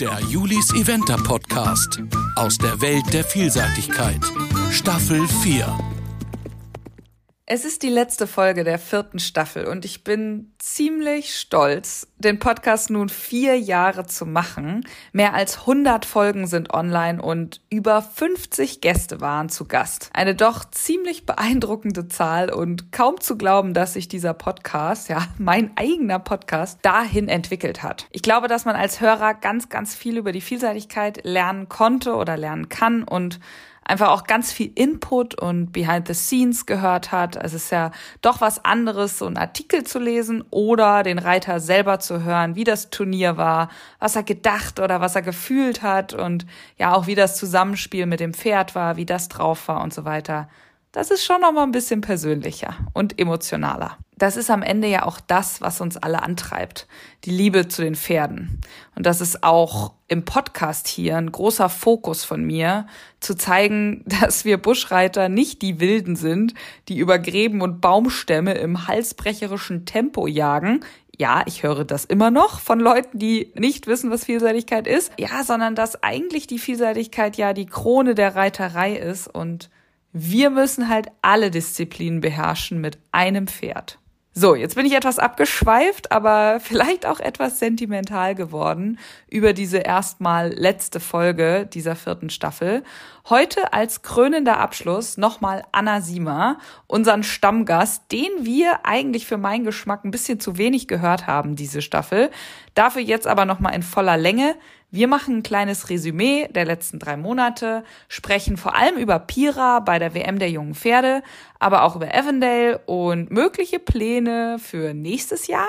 Der Julis Eventer Podcast aus der Welt der Vielseitigkeit. Staffel 4. Es ist die letzte Folge der vierten Staffel und ich bin ziemlich stolz, den Podcast nun vier Jahre zu machen. Mehr als 100 Folgen sind online und über 50 Gäste waren zu Gast. Eine doch ziemlich beeindruckende Zahl und kaum zu glauben, dass sich dieser Podcast, ja, mein eigener Podcast, dahin entwickelt hat. Ich glaube, dass man als Hörer ganz, ganz viel über die Vielseitigkeit lernen konnte oder lernen kann und einfach auch ganz viel Input und Behind the Scenes gehört hat. Es ist ja doch was anderes, so einen Artikel zu lesen oder den Reiter selber zu hören, wie das Turnier war, was er gedacht oder was er gefühlt hat und ja auch wie das Zusammenspiel mit dem Pferd war, wie das drauf war und so weiter. Das ist schon noch mal ein bisschen persönlicher und emotionaler das ist am Ende ja auch das, was uns alle antreibt. Die Liebe zu den Pferden. Und das ist auch im Podcast hier ein großer Fokus von mir, zu zeigen, dass wir Buschreiter nicht die Wilden sind, die über Gräben und Baumstämme im halsbrecherischen Tempo jagen. Ja, ich höre das immer noch von Leuten, die nicht wissen, was Vielseitigkeit ist. Ja, sondern dass eigentlich die Vielseitigkeit ja die Krone der Reiterei ist und wir müssen halt alle Disziplinen beherrschen mit einem Pferd. So, jetzt bin ich etwas abgeschweift, aber vielleicht auch etwas sentimental geworden über diese erstmal letzte Folge dieser vierten Staffel. Heute als krönender Abschluss nochmal Anna Siemer, unseren Stammgast, den wir eigentlich für meinen Geschmack ein bisschen zu wenig gehört haben, diese Staffel. Dafür jetzt aber nochmal in voller Länge. Wir machen ein kleines Resümee der letzten drei Monate, sprechen vor allem über Pira bei der WM der jungen Pferde, aber auch über Avondale und mögliche Pläne für nächstes Jahr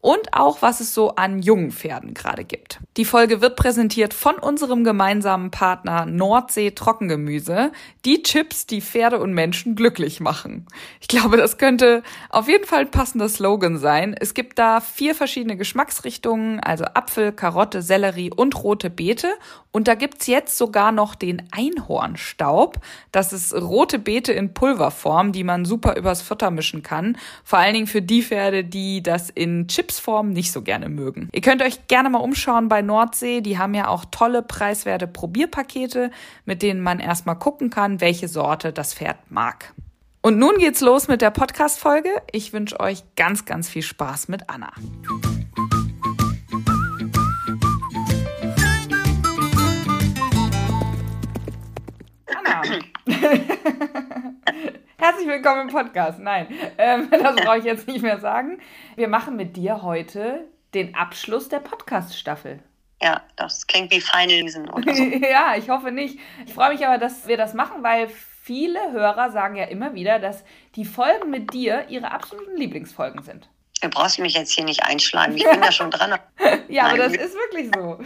und auch, was es so an jungen Pferden gerade gibt. Die Folge wird präsentiert von unserem gemeinsamen Partner Nordsee Trockengemüse, die Chips, die Pferde und Menschen glücklich machen. Ich glaube, das könnte auf jeden Fall ein passender Slogan sein. Es gibt da vier verschiedene Geschmacksrichtungen, also Apfel, Karotte, Sellerie und rote Beete. Und da gibt's jetzt sogar noch den Einhornstaub. Das ist rote Beete in Pulverform, die man super übers Futter mischen kann. Vor allen Dingen für die Pferde, die das in Chips Chipsform nicht so gerne mögen. Ihr könnt euch gerne mal umschauen bei Nordsee. Die haben ja auch tolle preiswerte Probierpakete, mit denen man erstmal gucken kann, welche Sorte das Pferd mag. Und nun geht's los mit der Podcast-Folge. Ich wünsche euch ganz, ganz viel Spaß mit Anna. Anna. Herzlich willkommen im Podcast. Nein, ähm, das brauche ich jetzt nicht mehr sagen. Wir machen mit dir heute den Abschluss der Podcast-Staffel. Ja, das klingt wie Final Season oder so. ja, ich hoffe nicht. Ich freue mich aber, dass wir das machen, weil viele Hörer sagen ja immer wieder, dass die Folgen mit dir ihre absoluten Lieblingsfolgen sind. Du brauchst mich jetzt hier nicht einschlagen. Ich bin ja schon dran. ja, Nein, aber das ist wirklich so.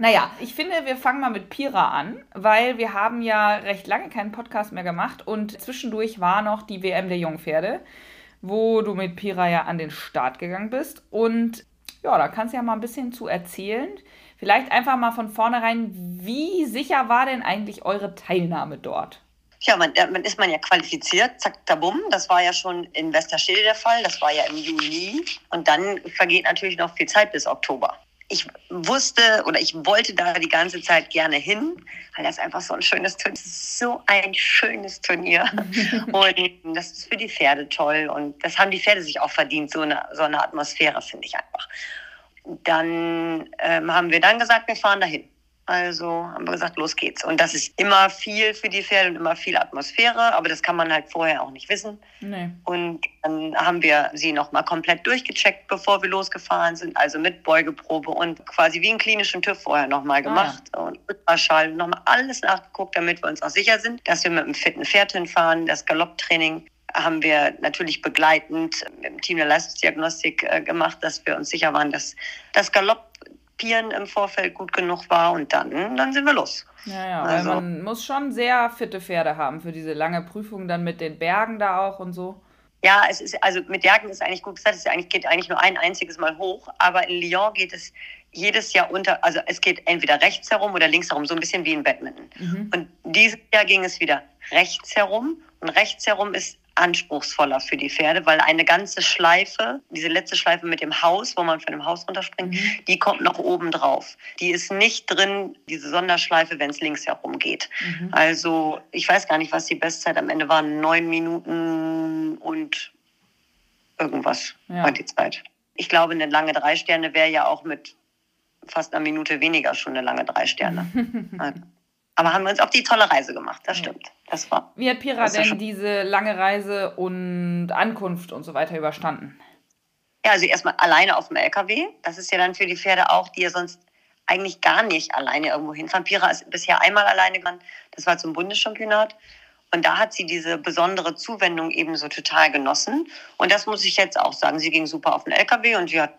Naja, ich finde, wir fangen mal mit Pira an, weil wir haben ja recht lange keinen Podcast mehr gemacht und zwischendurch war noch die WM der Jungpferde, wo du mit Pira ja an den Start gegangen bist. Und ja, da kannst du ja mal ein bisschen zu erzählen. Vielleicht einfach mal von vornherein, wie sicher war denn eigentlich eure Teilnahme dort? Ja, man, man ist man ja qualifiziert, zack, da bumm. Das war ja schon in Westerstede der Fall, das war ja im Juni. Und dann vergeht natürlich noch viel Zeit bis Oktober ich wusste oder ich wollte da die ganze Zeit gerne hin, weil das einfach so ein schönes Turnier ist. So ein schönes Turnier. und das ist für die Pferde toll. Und das haben die Pferde sich auch verdient, so eine, so eine Atmosphäre, finde ich einfach. Dann ähm, haben wir dann gesagt, wir fahren dahin. Also haben wir gesagt, los geht's. Und das ist immer viel für die Pferde und immer viel Atmosphäre, aber das kann man halt vorher auch nicht wissen. Nee. Und dann haben wir sie nochmal komplett durchgecheckt, bevor wir losgefahren sind, also mit Beugeprobe und quasi wie einen klinischen TÜV vorher nochmal gemacht ah, ja. und Ultraschall, nochmal alles nachgeguckt, damit wir uns auch sicher sind, dass wir mit einem fitten Pferd hinfahren. Das Galopptraining haben wir natürlich begleitend mit dem Team der Leistungsdiagnostik äh, gemacht, dass wir uns sicher waren, dass das Galopp Pieren im Vorfeld gut genug war und dann, dann sind wir los. Ja, ja, also, weil man muss schon sehr fitte Pferde haben für diese lange Prüfung dann mit den Bergen da auch und so. Ja, es ist, also mit Bergen ist eigentlich gut gesagt, es eigentlich, geht eigentlich nur ein einziges Mal hoch, aber in Lyon geht es jedes Jahr unter, also es geht entweder rechts herum oder links herum, so ein bisschen wie in Badminton. Mhm. Und dieses Jahr ging es wieder rechts herum und rechts herum ist anspruchsvoller für die Pferde, weil eine ganze Schleife, diese letzte Schleife mit dem Haus, wo man von dem Haus runterspringt, mhm. die kommt noch oben drauf. Die ist nicht drin, diese Sonderschleife, wenn es links herum geht. Mhm. Also ich weiß gar nicht, was die Bestzeit am Ende war. Neun Minuten und irgendwas ja. war die Zeit. Ich glaube, eine lange Drei Sterne wäre ja auch mit fast einer Minute weniger schon eine lange Drei Sterne. Aber haben wir uns auf die tolle Reise gemacht, das stimmt. Das war. Wie hat Pira denn diese lange Reise und Ankunft und so weiter überstanden? Ja, also erstmal alleine auf dem LKW. Das ist ja dann für die Pferde auch, die ja sonst eigentlich gar nicht alleine irgendwo hinfahren. Pira ist bisher einmal alleine gegangen. Das war zum Bundeschampionat. Und da hat sie diese besondere Zuwendung eben so total genossen. Und das muss ich jetzt auch sagen. Sie ging super auf den LKW und sie hat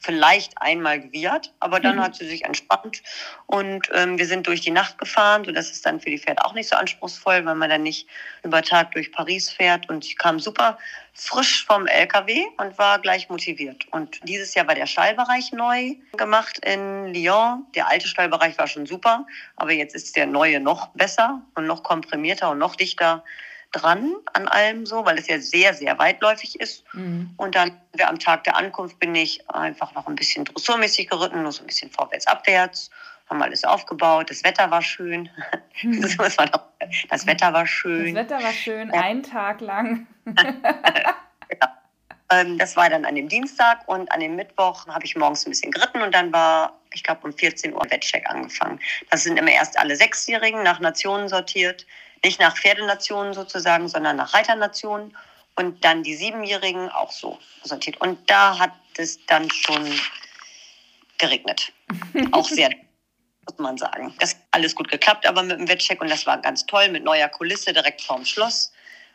vielleicht einmal gewirrt, aber dann mhm. hat sie sich entspannt und ähm, wir sind durch die Nacht gefahren, so das ist dann für die Pferde auch nicht so anspruchsvoll, weil man dann nicht über Tag durch Paris fährt und ich kam super frisch vom LKW und war gleich motiviert. Und dieses Jahr war der Stallbereich neu gemacht in Lyon. Der alte Stallbereich war schon super, aber jetzt ist der neue noch besser und noch komprimierter und noch dichter dran an allem so, weil es ja sehr, sehr weitläufig ist. Mhm. Und dann am Tag der Ankunft bin ich einfach noch ein bisschen dressurmäßig geritten, nur so ein bisschen vorwärts, abwärts, haben alles aufgebaut. Das Wetter war schön. Mhm. Das, das, Wetter war schön. Das Wetter war schön, ja. einen Tag lang. ja. Ähm, das war dann an dem Dienstag und an dem Mittwoch habe ich morgens ein bisschen geritten und dann war, ich glaube, um 14 Uhr Wettcheck angefangen. Das sind immer erst alle Sechsjährigen nach Nationen sortiert nicht nach Pferdenationen sozusagen, sondern nach Reiternationen. Und dann die Siebenjährigen auch so sortiert. Und da hat es dann schon geregnet. auch sehr, muss man sagen. Das hat alles gut geklappt, aber mit dem Wettcheck und das war ganz toll mit neuer Kulisse direkt vorm Schloss.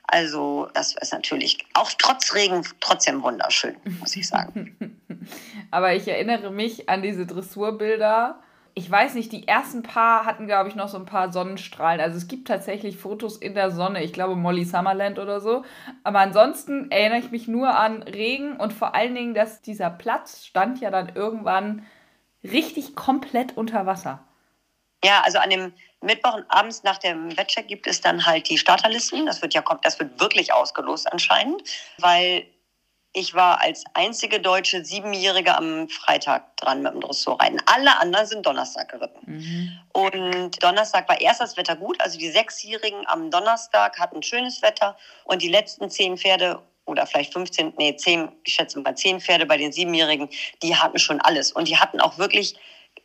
Also das ist natürlich auch trotz Regen trotzdem wunderschön, muss ich sagen. aber ich erinnere mich an diese Dressurbilder ich weiß nicht, die ersten paar hatten, glaube ich, noch so ein paar Sonnenstrahlen. Also es gibt tatsächlich Fotos in der Sonne. Ich glaube Molly Summerland oder so. Aber ansonsten erinnere ich mich nur an Regen und vor allen Dingen, dass dieser Platz stand ja dann irgendwann richtig komplett unter Wasser. Ja, also an dem Mittwoch und abends nach dem Wettcheck gibt es dann halt die Starterlisten. Das wird ja das wird wirklich ausgelost anscheinend, weil ich war als einzige deutsche Siebenjährige am Freitag dran mit dem Dressurreiten. Alle anderen sind Donnerstag geritten. Mhm. Und Donnerstag war erst das Wetter gut. Also die Sechsjährigen am Donnerstag hatten schönes Wetter. Und die letzten zehn Pferde oder vielleicht 15, nee, zehn, ich schätze mal zehn Pferde bei den Siebenjährigen, die hatten schon alles. Und die hatten auch wirklich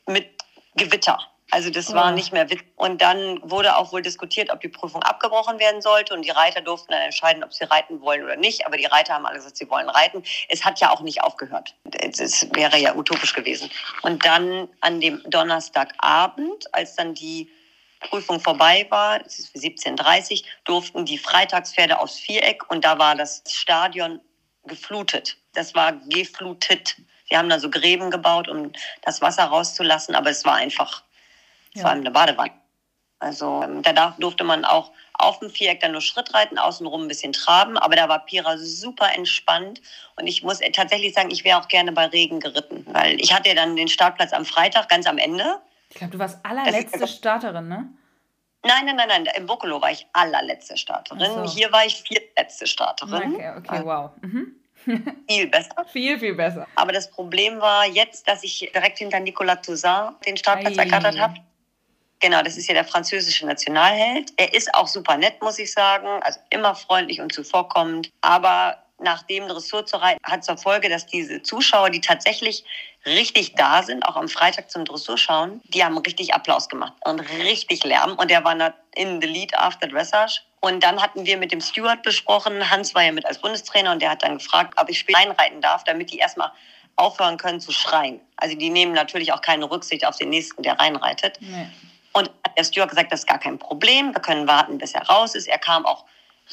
mit Gewitter. Also das war nicht mehr Witz. Und dann wurde auch wohl diskutiert, ob die Prüfung abgebrochen werden sollte. Und die Reiter durften dann entscheiden, ob sie reiten wollen oder nicht. Aber die Reiter haben alle gesagt, sie wollen reiten. Es hat ja auch nicht aufgehört. Es wäre ja utopisch gewesen. Und dann an dem Donnerstagabend, als dann die Prüfung vorbei war, es ist 17.30 durften die Freitagspferde aufs Viereck und da war das Stadion geflutet. Das war geflutet. Sie haben da so Gräben gebaut, um das Wasser rauszulassen, aber es war einfach ja. vor allem eine Badewanne. Also ähm, da durfte man auch auf dem Viereck dann nur Schritt reiten, außenrum ein bisschen traben, aber da war Pira super entspannt und ich muss tatsächlich sagen, ich wäre auch gerne bei Regen geritten, weil ich hatte ja dann den Startplatz am Freitag ganz am Ende. Ich glaube, du warst allerletzte ist, Starterin, ne? Nein, nein, nein, nein. Im Bokolo war ich allerletzte Starterin. So. Hier war ich viertletzte Starterin. Okay, okay, wow. Mhm. Viel besser. viel, viel besser. Aber das Problem war jetzt, dass ich direkt hinter Nicolas Toussaint den Startplatz ergattert habe. Genau, das ist ja der französische Nationalheld. Er ist auch super nett, muss ich sagen. Also immer freundlich und zuvorkommend. Aber nach dem Dressur zu reiten, hat zur Folge, dass diese Zuschauer, die tatsächlich richtig da sind, auch am Freitag zum Dressur schauen, die haben richtig Applaus gemacht und richtig Lärm. Und der war in the lead after dressage. Und dann hatten wir mit dem Steward besprochen. Hans war ja mit als Bundestrainer und der hat dann gefragt, ob ich einreiten darf, damit die erstmal aufhören können zu schreien. Also die nehmen natürlich auch keine Rücksicht auf den nächsten, der reinreitet. Nee. Und der Steward gesagt, das ist gar kein Problem, wir können warten, bis er raus ist. Er kam auch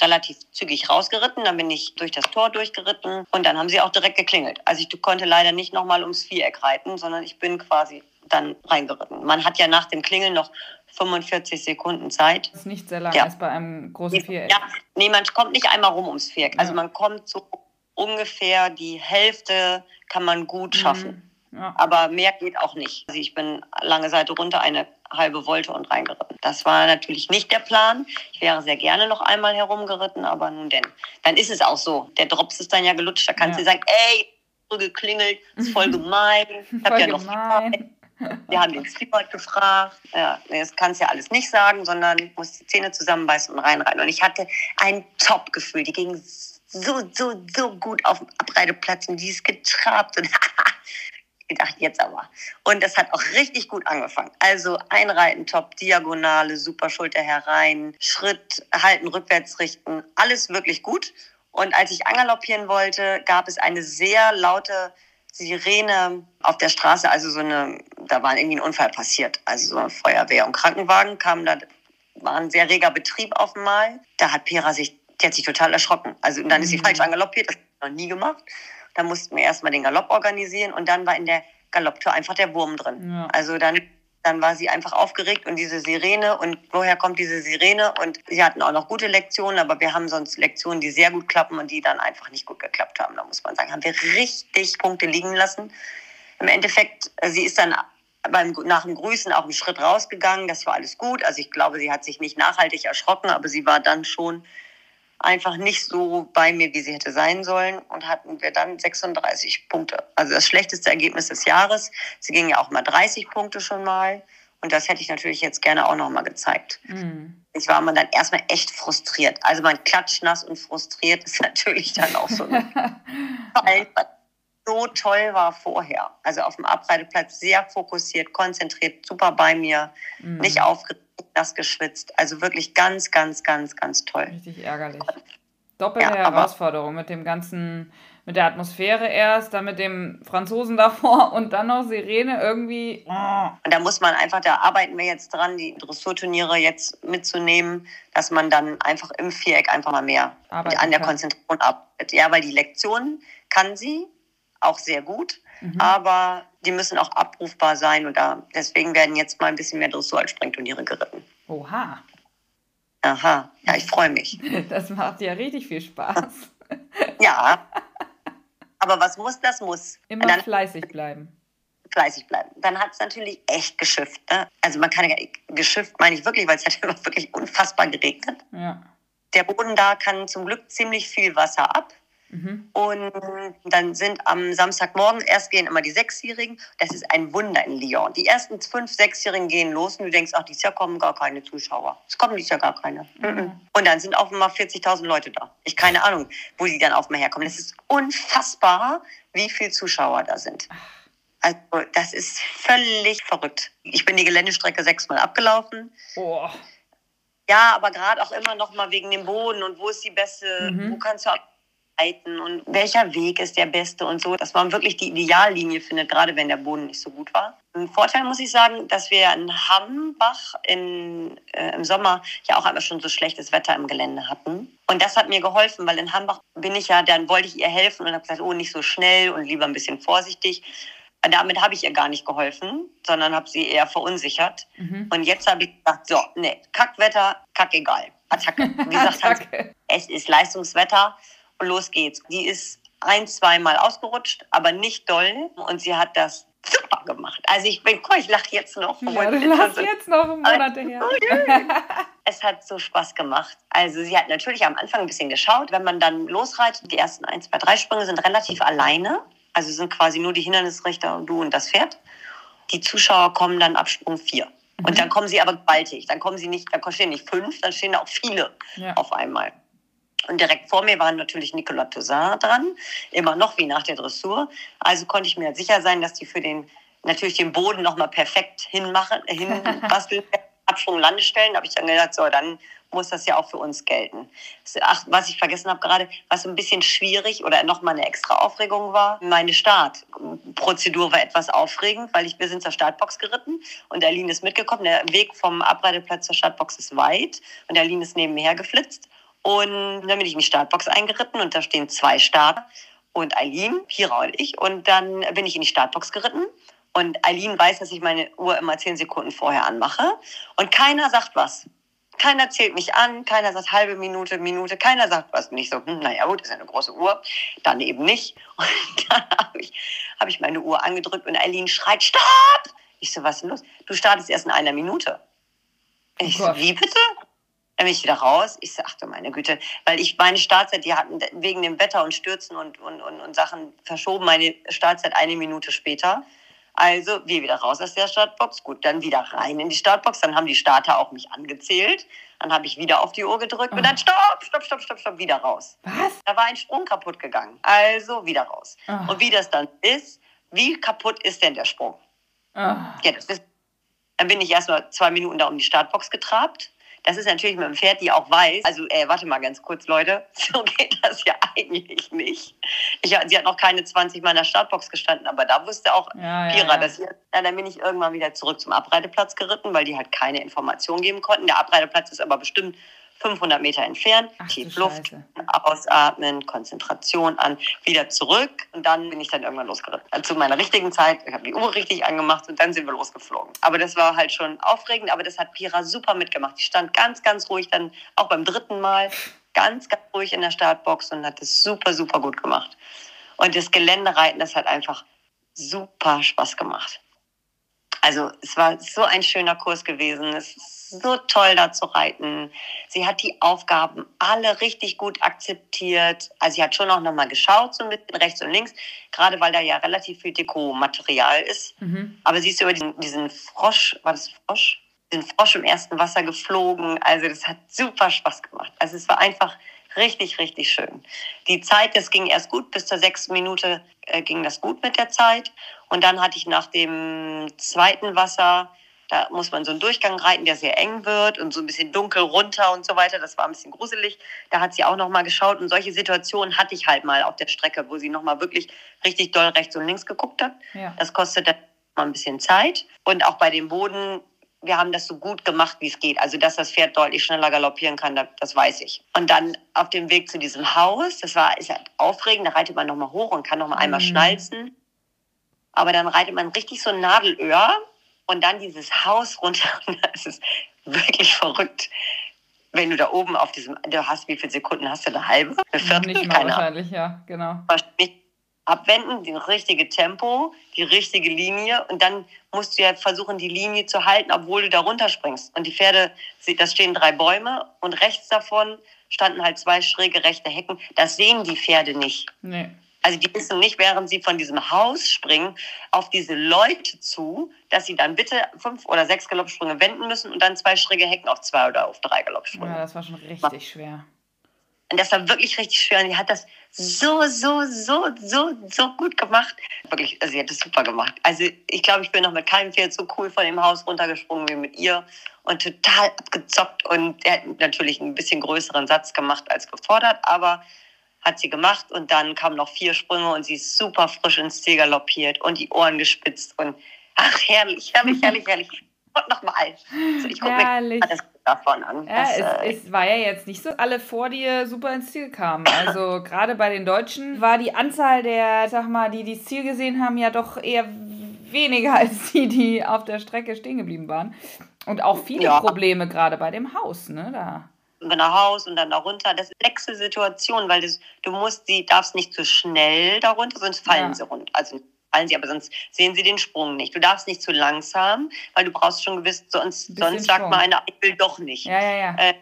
relativ zügig rausgeritten, dann bin ich durch das Tor durchgeritten und dann haben sie auch direkt geklingelt. Also ich konnte leider nicht nochmal ums Viereck reiten, sondern ich bin quasi dann reingeritten. Man hat ja nach dem Klingeln noch 45 Sekunden Zeit. Das ist nicht sehr lange ja. als bei einem großen Viereck. Ja, nee, man kommt nicht einmal rum ums Viereck. Also man kommt so ungefähr die Hälfte kann man gut mhm. Ja. Aber mehr geht auch nicht. Also ich bin lange Seite runter, eine halbe Volte und reingeritten. Das war natürlich nicht der Plan. Ich wäre sehr gerne noch einmal herumgeritten, aber nun denn. Dann ist es auch so. Der Drops ist dann ja gelutscht. Da kannst ja. du sagen, ey, geklingelt, ist voll gemein. Ich habe ja noch gemein. Wir haben den Steward gefragt. Ja, das kannst ja alles nicht sagen, sondern musst die Zähne zusammenbeißen und reinreiten. Und ich hatte ein Top-Gefühl. Die ging so, so, so gut auf dem Abreiteplatz und die ist getrabt. Und gedacht, jetzt aber. Und das hat auch richtig gut angefangen. Also einreiten, top, Diagonale, super Schulter herein, Schritt, halten, rückwärts richten, alles wirklich gut. Und als ich angaloppieren wollte, gab es eine sehr laute Sirene auf der Straße, also so eine, da war irgendwie ein Unfall passiert. Also so Feuerwehr und Krankenwagen kamen da, war ein sehr reger Betrieb auf einmal. Da hat Pera sich, die hat sich total erschrocken. Also dann ist sie mhm. falsch angaloppiert, das habe ich noch nie gemacht. Da mussten wir erstmal den Galopp organisieren und dann war in der Galopptour einfach der Wurm drin. Ja. Also dann, dann war sie einfach aufgeregt und diese Sirene und woher kommt diese Sirene? Und sie hatten auch noch gute Lektionen, aber wir haben sonst Lektionen, die sehr gut klappen und die dann einfach nicht gut geklappt haben. Da muss man sagen, haben wir richtig Punkte liegen lassen. Im Endeffekt, äh, sie ist dann beim, nach dem Grüßen auch einen Schritt rausgegangen. Das war alles gut. Also ich glaube, sie hat sich nicht nachhaltig erschrocken, aber sie war dann schon einfach nicht so bei mir, wie sie hätte sein sollen und hatten wir dann 36 Punkte. Also das schlechteste Ergebnis des Jahres. Sie ging ja auch mal 30 Punkte schon mal und das hätte ich natürlich jetzt gerne auch noch mal gezeigt. Mhm. Ich war man dann erstmal echt frustriert. Also man klatschnass und frustriert ist natürlich dann auch so. Weil so toll war vorher. Also auf dem Abreiteplatz sehr fokussiert, konzentriert, super bei mir, mhm. nicht aufgeregt nass geschwitzt. Also wirklich ganz, ganz, ganz, ganz toll. Richtig ärgerlich. Doppelte ja, Herausforderung mit dem ganzen, mit der Atmosphäre erst, dann mit dem Franzosen davor und dann noch Sirene irgendwie. Oh. Und da muss man einfach, da arbeiten wir jetzt dran, die Dressurturniere jetzt mitzunehmen, dass man dann einfach im Viereck einfach mal mehr an der. Konzentration arbeitet. Ja, weil die Lektionen kann sie auch sehr gut. Mhm. Aber die müssen auch abrufbar sein und da, deswegen werden jetzt mal ein bisschen mehr Dressur als Sprengturniere geritten. Oha. Aha, ja, ich freue mich. Das macht ja richtig viel Spaß. ja. Aber was muss, das muss. Immer dann, fleißig bleiben. Fleißig bleiben. Dann hat es natürlich echt geschifft. Ne? Also man kann ja, geschifft meine ich wirklich, weil es hat immer wirklich unfassbar geregnet. Ja. Der Boden da kann zum Glück ziemlich viel Wasser ab. Mhm. Und dann sind am Samstagmorgen erst gehen immer die Sechsjährigen. Das ist ein Wunder in Lyon. Die ersten fünf, Sechsjährigen gehen los und du denkst, ach, dieses Jahr kommen gar keine Zuschauer. Es kommen dieses Jahr gar keine. Mhm. Und dann sind auf einmal 40.000 Leute da. Ich keine Ahnung, wo sie dann auf einmal herkommen. Das ist unfassbar, wie viele Zuschauer da sind. Also das ist völlig verrückt. Ich bin die Geländestrecke sechsmal abgelaufen. Oh. Ja, aber gerade auch immer noch mal wegen dem Boden und wo ist die beste, mhm. wo kannst du ab und welcher Weg ist der beste und so, dass man wirklich die Ideallinie findet, gerade wenn der Boden nicht so gut war. Ein Vorteil muss ich sagen, dass wir in Hambach in, äh, im Sommer ja auch einmal schon so schlechtes Wetter im Gelände hatten. Und das hat mir geholfen, weil in Hambach bin ich ja, dann wollte ich ihr helfen und habe gesagt, oh, nicht so schnell und lieber ein bisschen vorsichtig. Damit habe ich ihr gar nicht geholfen, sondern habe sie eher verunsichert. Mhm. Und jetzt habe ich gesagt, so, nee, Kackwetter, kackegal. Attacke. Wie gesagt, Attacke. es ist Leistungswetter und los geht's. Die ist ein, zweimal ausgerutscht, aber nicht doll. Und sie hat das super gemacht. Also ich bin, guck, ich lache jetzt noch. Ja, du lachst jetzt noch Monate her. es hat so Spaß gemacht. Also sie hat natürlich am Anfang ein bisschen geschaut. Wenn man dann losreitet, die ersten ein, zwei, drei Sprünge sind relativ alleine. Also sind quasi nur die Hindernisrichter und du und das Pferd. Die Zuschauer kommen dann ab Sprung vier. Mhm. Und dann kommen sie aber gewaltig. Dann kommen sie nicht, dann stehen nicht fünf, dann stehen da auch viele ja. auf einmal. Und direkt vor mir war natürlich Nicolas Toussaint dran, immer noch wie nach der Dressur. Also konnte ich mir sicher sein, dass die für den natürlich den Boden nochmal perfekt hinmachen, hinbasteln. Absprung Landestellen, habe ich dann gedacht, so, dann muss das ja auch für uns gelten. Ach, was ich vergessen habe gerade, was ein bisschen schwierig oder nochmal eine extra Aufregung war, meine Startprozedur war etwas aufregend, weil ich, wir sind zur Startbox geritten und Aline ist mitgekommen. Der Weg vom Abreiteplatz zur Startbox ist weit und Aline ist neben mir hergeflitzt. Und dann bin ich in die Startbox eingeritten und da stehen zwei Starter und Eileen, Pira und ich. Und dann bin ich in die Startbox geritten. Und Eileen weiß, dass ich meine Uhr immer zehn Sekunden vorher anmache. Und keiner sagt was. Keiner zählt mich an, keiner sagt halbe Minute, Minute, keiner sagt was. Und ich so, hm, naja gut, ist eine große Uhr, dann eben nicht. Und dann habe ich, hab ich meine Uhr angedrückt und Eileen schreit, stopp! Ich so, was ist denn los? Du startest erst in einer Minute. Ich so, wie bitte? Dann bin ich wieder raus. Ich so, ach du meine Güte. Weil ich meine Startzeit, die hatten wegen dem Wetter und Stürzen und, und, und, und Sachen verschoben meine Startzeit eine Minute später. Also wir wieder raus aus der Startbox, gut, dann wieder rein in die Startbox, dann haben die Starter auch mich angezählt, dann habe ich wieder auf die Uhr gedrückt oh. und dann stopp, stopp, stopp, stopp, stopp, wieder raus. Was? Da war ein Sprung kaputt gegangen, also wieder raus. Oh. Und wie das dann ist, wie kaputt ist denn der Sprung? Oh. Ja, das ist, dann bin ich erst mal zwei Minuten da um die Startbox getrabt, das ist natürlich mit dem Pferd, die auch weiß, also äh, warte mal ganz kurz, Leute, so geht das ja eigentlich nicht. Ich, sie hat noch keine 20 Mal in der Startbox gestanden, aber da wusste auch ja, Pira, ja, ja. dass sie, dann bin ich irgendwann wieder zurück zum Abreiteplatz geritten, weil die halt keine Information geben konnten. Der Abreiteplatz ist aber bestimmt 500 Meter entfernt, Ach, tief Luft, Scheiße. ausatmen, Konzentration an, wieder zurück und dann bin ich dann irgendwann losgeritten. Also zu meiner richtigen Zeit, ich habe die Uhr richtig angemacht und dann sind wir losgeflogen. Aber das war halt schon aufregend, aber das hat Pira super mitgemacht. Die stand ganz, ganz ruhig dann auch beim dritten Mal ganz, ganz ruhig in der Startbox und hat es super, super gut gemacht. Und das Geländereiten, das hat einfach super Spaß gemacht. Also es war so ein schöner Kurs gewesen. Es ist so toll, da zu reiten. Sie hat die Aufgaben alle richtig gut akzeptiert. Also sie hat schon auch nochmal geschaut, so mit rechts und links, gerade weil da ja relativ viel Dekomaterial ist. Mhm. Aber sie ist über diesen, diesen Frosch, war das Frosch? Den Frosch im ersten Wasser geflogen. Also das hat super Spaß gemacht. Also es war einfach richtig, richtig schön. Die Zeit, das ging erst gut, bis zur sechsten Minute äh, ging das gut mit der Zeit. Und dann hatte ich nach dem zweiten Wasser, da muss man so einen Durchgang reiten, der sehr eng wird und so ein bisschen dunkel runter und so weiter. Das war ein bisschen gruselig. Da hat sie auch noch mal geschaut und solche Situationen hatte ich halt mal auf der Strecke, wo sie noch mal wirklich richtig doll rechts und links geguckt hat. Ja. Das kostet dann mal ein bisschen Zeit. Und auch bei dem Boden wir haben das so gut gemacht, wie es geht. Also, dass das Pferd deutlich schneller galoppieren kann, das weiß ich. Und dann auf dem Weg zu diesem Haus, das war ist halt aufregend, da reitet man nochmal hoch und kann nochmal einmal mhm. schnalzen. Aber dann reitet man richtig so ein Nadelöhr und dann dieses Haus runter. das ist wirklich verrückt. Wenn du da oben auf diesem, du hast, wie viele Sekunden hast du? Eine halbe? Eine Viertel? Nicht mal wahrscheinlich, ja, genau. Abwenden, das richtige Tempo, die richtige Linie und dann musst du ja versuchen, die Linie zu halten, obwohl du da runterspringst. Und die Pferde, da stehen drei Bäume und rechts davon standen halt zwei schräge rechte Hecken. Das sehen die Pferde nicht. Nee. Also die wissen nicht, während sie von diesem Haus springen, auf diese Leute zu, dass sie dann bitte fünf oder sechs Galoppsprünge wenden müssen und dann zwei schräge Hecken auf zwei oder auf drei Galoppsprünge. Ja, das war schon richtig schwer. Und das war wirklich richtig schwer. Und die hat das so, so, so, so, so gut gemacht. Wirklich, also sie hat das super gemacht. Also ich glaube, ich bin noch mit keinem Pferd so cool von dem Haus runtergesprungen wie mit ihr und total abgezockt. Und er hat natürlich einen bisschen größeren Satz gemacht als gefordert, aber hat sie gemacht. Und dann kamen noch vier Sprünge und sie ist super frisch ins Ziel galoppiert und die Ohren gespitzt. Und ach, herrlich, herrlich, herrlich, herrlich. Und nochmal. Also ich gucke mir alles davon an. Ja, das, es, äh, es, war ja jetzt nicht so, alle vor dir super ins Ziel kamen. Also gerade bei den Deutschen war die Anzahl der, sag mal, die das Ziel gesehen haben, ja doch eher weniger als die, die auf der Strecke stehen geblieben waren. Und auch viele ja. Probleme gerade bei dem Haus, ne? Da. Genau, Haus und dann darunter. Das ist eine komplexe Situation, weil das, du musst sie, darfst nicht zu schnell darunter, sonst fallen ja. sie runter. Also fallen sie, aber sonst sehen sie den Sprung nicht. Du darfst nicht zu langsam, weil du brauchst schon gewiss, sonst, sonst sagt mal einer, ich will doch nicht. Ja, ja. Äh,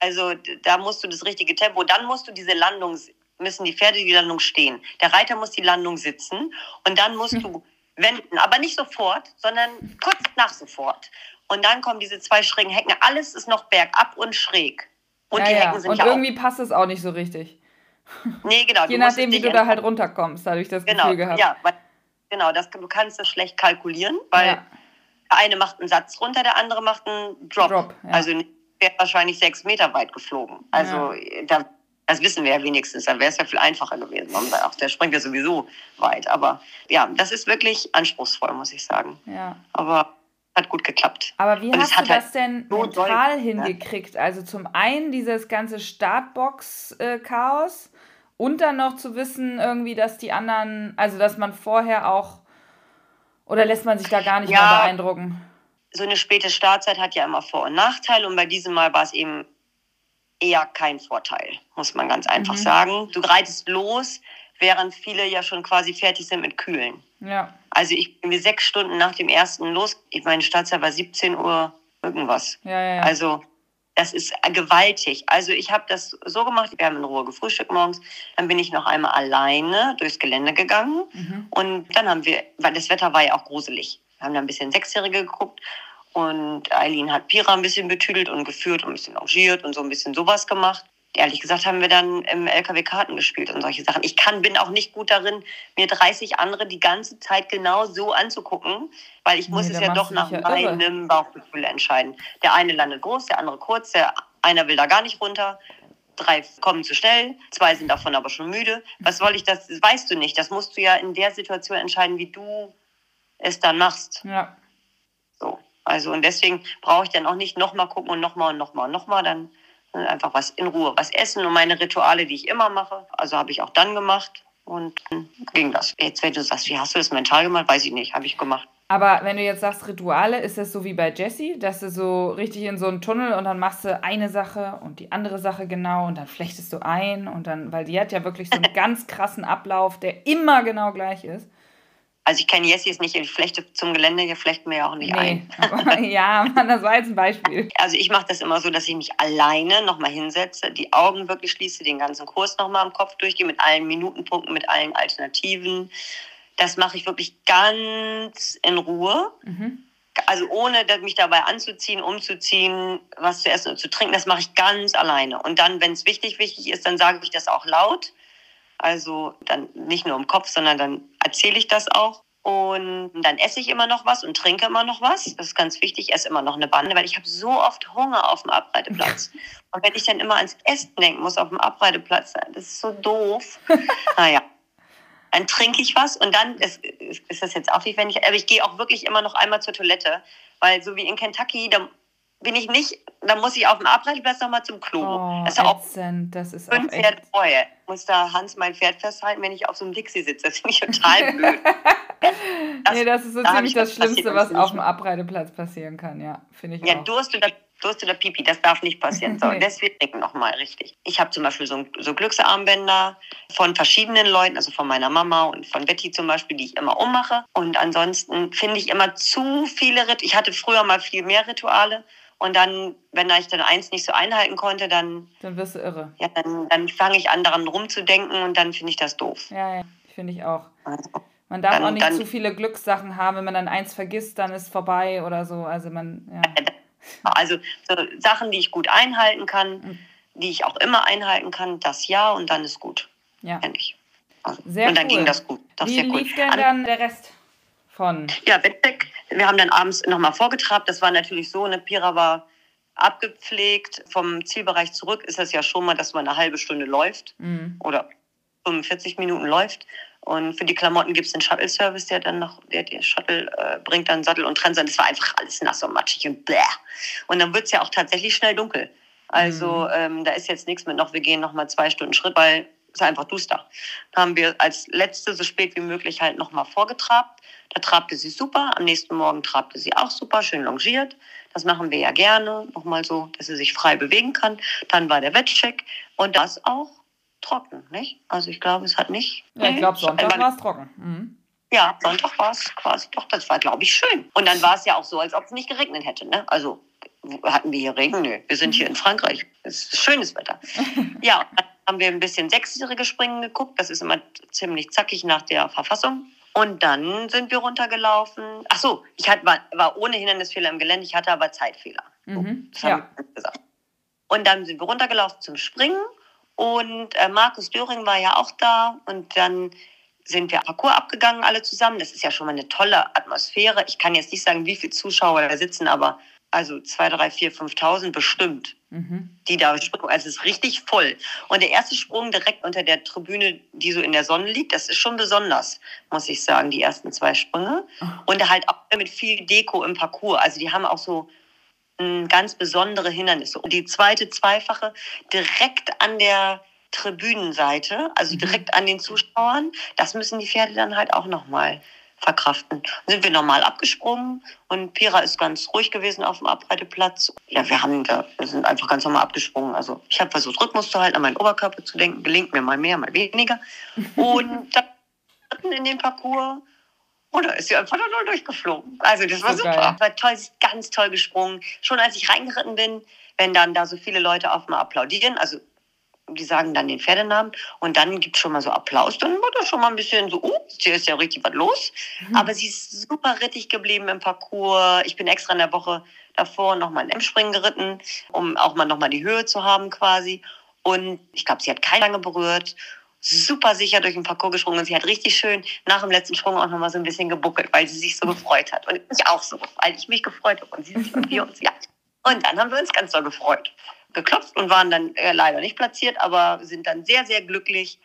also da musst du das richtige Tempo, dann musst du diese Landung, müssen die Pferde die Landung stehen. Der Reiter muss die Landung sitzen und dann musst du wenden, aber nicht sofort, sondern kurz nach sofort. Und dann kommen diese zwei schrägen Hecken. Alles ist noch bergab und schräg. Und ja, die Hecken sind und ja irgendwie auch passt es auch nicht so richtig. Nee, genau. Je nachdem, wie du da halt runterkommst, dadurch das genau, Gefühl gehabt. Ja, weil Genau, das, du kannst das schlecht kalkulieren, weil ja. der eine macht einen Satz runter, der andere macht einen Drop. Drop ja. Also wäre wahrscheinlich sechs Meter weit geflogen. Also da, das wissen wir ja wenigstens, dann wäre es ja viel einfacher gewesen. Auch der springt ja sowieso weit. Aber ja, das ist wirklich anspruchsvoll, muss ich sagen. Ja. Aber hat gut geklappt. Aber wie Und hast du das halt denn mental doll, hingekriegt? Also zum einen dieses ganze Startbox-Chaos. Und dann noch zu wissen, irgendwie, dass die anderen, also dass man vorher auch, oder lässt man sich da gar nicht ja, mehr beeindrucken? so eine späte Startzeit hat ja immer Vor- und Nachteile und bei diesem Mal war es eben eher kein Vorteil, muss man ganz einfach mhm. sagen. Du reitest los, während viele ja schon quasi fertig sind mit Kühlen. Ja. Also ich bin sechs Stunden nach dem ersten los. Ich meine Startzeit war 17 Uhr irgendwas. Ja, ja, ja. Also das ist gewaltig. Also ich habe das so gemacht, wir haben in Ruhe gefrühstückt morgens, dann bin ich noch einmal alleine durchs Gelände gegangen mhm. und dann haben wir, weil das Wetter war ja auch gruselig, wir haben da ein bisschen Sechsjährige geguckt und Eileen hat Pira ein bisschen betüdelt und geführt und ein bisschen longiert und so ein bisschen sowas gemacht ehrlich gesagt haben wir dann im LKW Karten gespielt und solche Sachen. Ich kann, bin auch nicht gut darin, mir 30 andere die ganze Zeit genau so anzugucken, weil ich muss nee, es ja doch nach ja meinem irre. Bauchgefühl entscheiden. Der eine landet groß, der andere kurz, der einer will da gar nicht runter. Drei kommen zu schnell, zwei sind davon aber schon müde. Was soll ich das? das weißt du nicht. Das musst du ja in der Situation entscheiden, wie du es dann machst. Ja. So. Also, und deswegen brauche ich dann auch nicht nochmal gucken und nochmal und nochmal und nochmal. Dann einfach was in Ruhe, was essen und meine Rituale, die ich immer mache. Also habe ich auch dann gemacht und ging das. Jetzt, wenn du sagst, wie hast du das mental gemacht, weiß ich nicht, habe ich gemacht. Aber wenn du jetzt sagst Rituale, ist das so wie bei Jessie, dass du so richtig in so einen Tunnel und dann machst du eine Sache und die andere Sache genau und dann flechtest du ein und dann, weil die hat ja wirklich so einen ganz krassen Ablauf, der immer genau gleich ist. Also ich kenne Jessie nicht, ich flechte zum Gelände, hier flechten wir ja auch nicht nee, ein. ja, Mann, das war jetzt ein Beispiel. Also ich mache das immer so, dass ich mich alleine nochmal hinsetze, die Augen wirklich schließe, den ganzen Kurs nochmal im Kopf durchgehe, mit allen Minutenpunkten, mit allen Alternativen. Das mache ich wirklich ganz in Ruhe. Mhm. Also ohne mich dabei anzuziehen, umzuziehen, was zu essen und zu trinken, das mache ich ganz alleine. Und dann, wenn es wichtig, wichtig ist, dann sage ich das auch laut also dann nicht nur im Kopf, sondern dann erzähle ich das auch. Und dann esse ich immer noch was und trinke immer noch was. Das ist ganz wichtig. Ich esse immer noch eine Bande, weil ich habe so oft Hunger auf dem Abreiteplatz. Und wenn ich dann immer ans Essen denken muss auf dem Abreiteplatz, das ist so doof. naja. Dann trinke ich was und dann ist, ist das jetzt auch nicht, wenn ich, aber ich gehe auch wirklich immer noch einmal zur Toilette, weil so wie in Kentucky, da bin ich nicht, dann muss ich auf dem Abreiteplatz nochmal zum Klo. Oh, das ist auch das ist fünf Pferd Treue. Muss da Hans mein Pferd festhalten, wenn ich auf so einem Dixie sitze. Das finde ich total blöd. das, nee, das ist so da ziemlich das Schlimmste, was auf dem Abreiteplatz passieren kann, ja. Finde ich ja, auch. Durst oder, Durst oder Pipi, das darf nicht passieren. So, deswegen nochmal richtig. Ich habe zum Beispiel so, so Glücksarmbänder von verschiedenen Leuten, also von meiner Mama und von Betty zum Beispiel, die ich immer ummache. Und ansonsten finde ich immer zu viele Rituale. Ich hatte früher mal viel mehr Rituale. Und dann, wenn ich dann eins nicht so einhalten konnte, dann. Dann wirst du irre. Ja, dann, dann fange ich an, daran rumzudenken und dann finde ich das doof. Ja, ja, finde ich auch. Also, man darf dann, auch nicht dann, zu viele Glückssachen haben. Wenn man dann eins vergisst, dann ist vorbei oder so. Also man, ja. Also so Sachen, die ich gut einhalten kann, mhm. die ich auch immer einhalten kann, das ja und dann ist gut. Ja. Ich. Also, sehr und dann cool. ging das gut. Das Wie lief denn dann der Rest von? Ja, Wettbeck wir haben dann abends nochmal vorgetrabt. Das war natürlich so, eine Pira war abgepflegt. Vom Zielbereich zurück ist es ja schon mal, dass man eine halbe Stunde läuft mhm. oder 45 Minuten läuft. Und für die Klamotten gibt es den Shuttle-Service, der dann noch, der, der Shuttle äh, bringt dann Sattel und Trennsand. Das war einfach alles nass und matschig und bläh. Und dann wird es ja auch tatsächlich schnell dunkel. Also mhm. ähm, da ist jetzt nichts mit noch, wir gehen noch mal zwei Stunden Schritt, weil es einfach duster. Da haben wir als letzte so spät wie möglich halt noch mal vorgetrabt. Da trabte sie super. Am nächsten Morgen trabte sie auch super, schön longiert. Das machen wir ja gerne. Nochmal so, dass sie sich frei bewegen kann. Dann war der Wettcheck und das auch trocken, nicht? Also ich glaube, es hat nicht. Ja, ich glaube, Sonntag war es trocken. Mhm. Ja, Sonntag war es quasi doch, das war, glaube ich, schön. Und dann war es ja auch so, als ob es nicht geregnet hätte. Ne? Also hatten wir hier Regen? Nö, wir sind hier in Frankreich. Es ist schönes Wetter. ja, dann haben wir ein bisschen sechsjährige Springen geguckt. Das ist immer ziemlich zackig nach der Verfassung. Und dann sind wir runtergelaufen. Ach so, ich hatte, war, war ohne Hindernisfehler im Gelände, ich hatte aber Zeitfehler. Mhm, so, ja. Und dann sind wir runtergelaufen zum Springen. Und äh, Markus Döring war ja auch da. Und dann sind wir Parcours abgegangen, alle zusammen. Das ist ja schon mal eine tolle Atmosphäre. Ich kann jetzt nicht sagen, wie viele Zuschauer da sitzen, aber also 2, 3, 4, 5.000 bestimmt, mhm. die da springen. Also es ist richtig voll. Und der erste Sprung direkt unter der Tribüne, die so in der Sonne liegt, das ist schon besonders, muss ich sagen, die ersten zwei Sprünge. Oh. Und halt auch mit viel Deko im Parcours. Also die haben auch so ganz besondere Hindernisse. Und die zweite Zweifache direkt an der Tribünenseite, also mhm. direkt an den Zuschauern, das müssen die Pferde dann halt auch nochmal verkraften. Dann sind wir normal abgesprungen und Pira ist ganz ruhig gewesen auf dem Abreiteplatz. Ja, wir haben da, wir sind einfach ganz normal abgesprungen. Also ich habe versucht, Rhythmus zu halten, an meinen Oberkörper zu denken. Gelingt mir mal mehr, mal weniger. Und dann in den Parcours und da ist sie einfach nur durchgeflogen. Also das war so super. War toll, sie ist ganz toll gesprungen. Schon als ich reingeritten bin, wenn dann da so viele Leute auf mal applaudieren, also die sagen dann den Pferdenamen und dann gibt es schon mal so Applaus, dann wird das schon mal ein bisschen so, oh, hier ist ja richtig was los. Mhm. Aber sie ist super rittig geblieben im Parcours. Ich bin extra in der Woche davor nochmal ein M-Springen geritten, um auch mal nochmal die Höhe zu haben quasi. Und ich glaube, sie hat keine lange berührt super sicher durch den Parcours gesprungen und sie hat richtig schön nach dem letzten Sprung auch nochmal so ein bisschen gebuckelt, weil sie sich so gefreut hat. Und ich auch so, weil ich mich gefreut habe und sie sich und wir uns, ja. Und dann haben wir uns ganz doll gefreut. Geklopft und waren dann äh, leider nicht platziert, aber sind dann sehr, sehr glücklich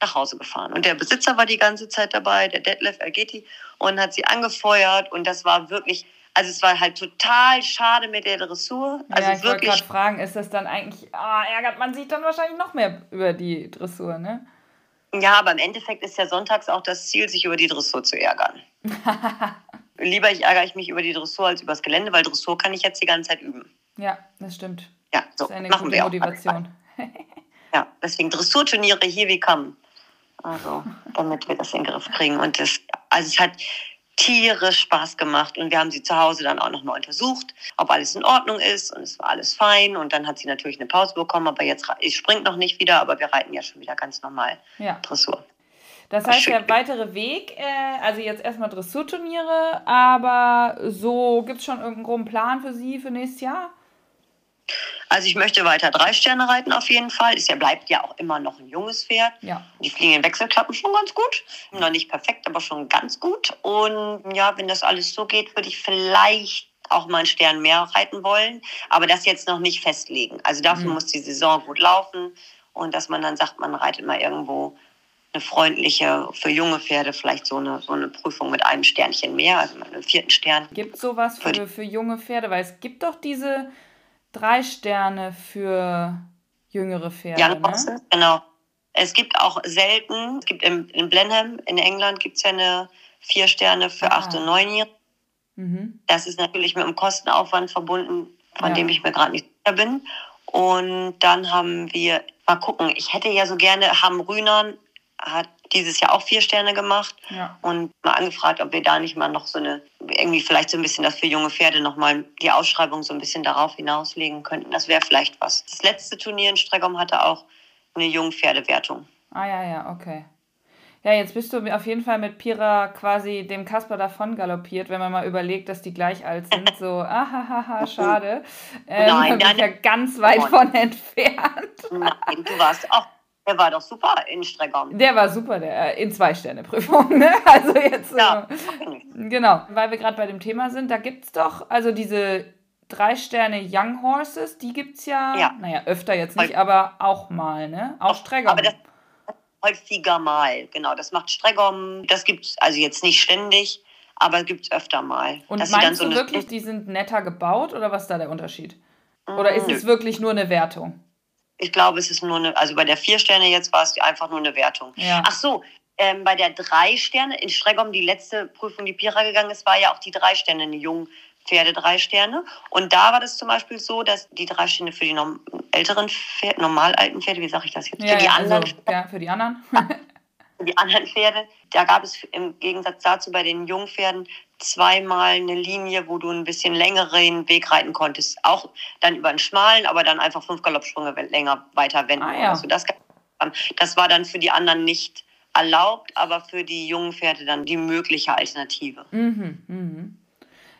nach Hause gefahren. Und der Besitzer war die ganze Zeit dabei, der Detlef Ergeti, und hat sie angefeuert. Und das war wirklich, also es war halt total schade mit der Dressur. Also ja, ich wollte gerade fragen, ist das dann eigentlich, ah, ärgert man sich dann wahrscheinlich noch mehr über die Dressur, ne? Ja, aber im Endeffekt ist ja sonntags auch das Ziel, sich über die Dressur zu ärgern. Lieber ich ärgere ich mich über die Dressur als übers Gelände, weil Dressur kann ich jetzt die ganze Zeit üben. Ja, das stimmt. Ja, so das ist eine machen gute Motivation. ja, deswegen Dressurturniere hier wie kann. Also, damit wir das in den Griff kriegen. Und das, also es hat, tierisch Spaß gemacht und wir haben sie zu Hause dann auch nochmal untersucht, ob alles in Ordnung ist und es war alles fein und dann hat sie natürlich eine Pause bekommen, aber jetzt springt noch nicht wieder, aber wir reiten ja schon wieder ganz normal ja. Dressur. Das heißt, der weitere Weg, äh, also jetzt erstmal Dressurturniere, aber so gibt es schon irgendeinen groben Plan für Sie für nächstes Jahr? Also ich möchte weiter drei Sterne reiten auf jeden Fall. Ist ja bleibt ja auch immer noch ein junges Pferd. Ja. Die fliegen in Wechselklappen schon ganz gut. Noch nicht perfekt, aber schon ganz gut. Und ja, wenn das alles so geht, würde ich vielleicht auch mal einen Stern mehr reiten wollen, aber das jetzt noch nicht festlegen. Also dafür mhm. muss die Saison gut laufen und dass man dann sagt, man reitet mal irgendwo eine freundliche, für junge Pferde vielleicht so eine, so eine Prüfung mit einem Sternchen mehr, also mit einem vierten Stern. Gibt es sowas für, für, für junge Pferde? Weil es gibt doch diese drei Sterne für jüngere Pferde. Ja, ne? genau. Es gibt auch selten, es gibt in, in Blenheim in England gibt es ja eine vier Sterne für ah. acht und neunjährige. Mhm. Das ist natürlich mit einem Kostenaufwand verbunden, von ja. dem ich mir gerade nicht sicher bin. Und dann haben wir, mal gucken, ich hätte ja so gerne, haben Rühnern hat dieses Jahr auch vier Sterne gemacht ja. und mal angefragt, ob wir da nicht mal noch so eine, irgendwie vielleicht so ein bisschen das für junge Pferde nochmal die Ausschreibung so ein bisschen darauf hinauslegen könnten. Das wäre vielleicht was. Das letzte Turnier in Streckung hatte auch eine Jungpferdewertung. Ah ja, ja, okay. Ja, jetzt bist du auf jeden Fall mit Pira quasi dem Kasper davon galoppiert, wenn man mal überlegt, dass die gleich alt sind. So, ahahaha, schade. Ähm, Nein, da bin ich ja ganz weit von entfernt. Nein, du warst auch der war doch super in Streckern. Der war super, der äh, in Zwei-Sterne-Prüfung. Ne? Also jetzt. Ja. Äh, genau, weil wir gerade bei dem Thema sind, da gibt es doch, also diese drei Sterne Young Horses, die gibt es ja, ja, naja, öfter jetzt nicht, aber auch mal, ne? Auch Streckern. Aber das häufiger mal, genau. Das macht Streckern, das gibt es also jetzt nicht ständig, aber gibt es öfter mal. Und meinst so du wirklich, die sind netter gebaut oder was ist da der Unterschied? Oder ist es wirklich nur eine Wertung? Ich glaube, es ist nur eine, also bei der vier Sterne jetzt war es einfach nur eine Wertung. Ja. Ach so, ähm, bei der drei Sterne in Streggom, die letzte Prüfung, die Pira gegangen ist, war ja auch die drei Sterne, eine jungen Pferde drei Sterne. Und da war das zum Beispiel so, dass die drei Sterne für die norm älteren Pferde, normal alten Pferde, wie sage ich das jetzt? Ja, für die anderen. Also, ja, für die anderen. für die anderen Pferde. Da gab es im Gegensatz dazu bei den Jungpferden zweimal eine Linie, wo du ein bisschen längeren Weg reiten konntest. Auch dann über einen schmalen, aber dann einfach fünf Galoppsprünge länger weiter wenden. Ah, ja. also das, das war dann für die anderen nicht erlaubt, aber für die jungen Pferde dann die mögliche Alternative. Mhm, mhm.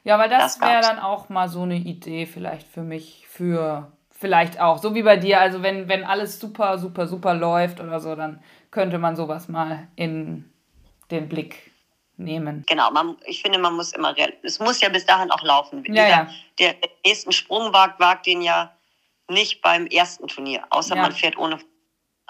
Ja, weil das, das wäre dann auch mal so eine Idee vielleicht für mich, für vielleicht auch, so wie bei dir, also wenn, wenn alles super, super, super läuft oder so, dann könnte man sowas mal in den Blick nehmen. Genau, man, ich finde, man muss immer, es muss ja bis dahin auch laufen. Ja, Dieser, ja. Der nächsten Sprung wagt, wagt den ja nicht beim ersten Turnier, außer ja. man fährt ohne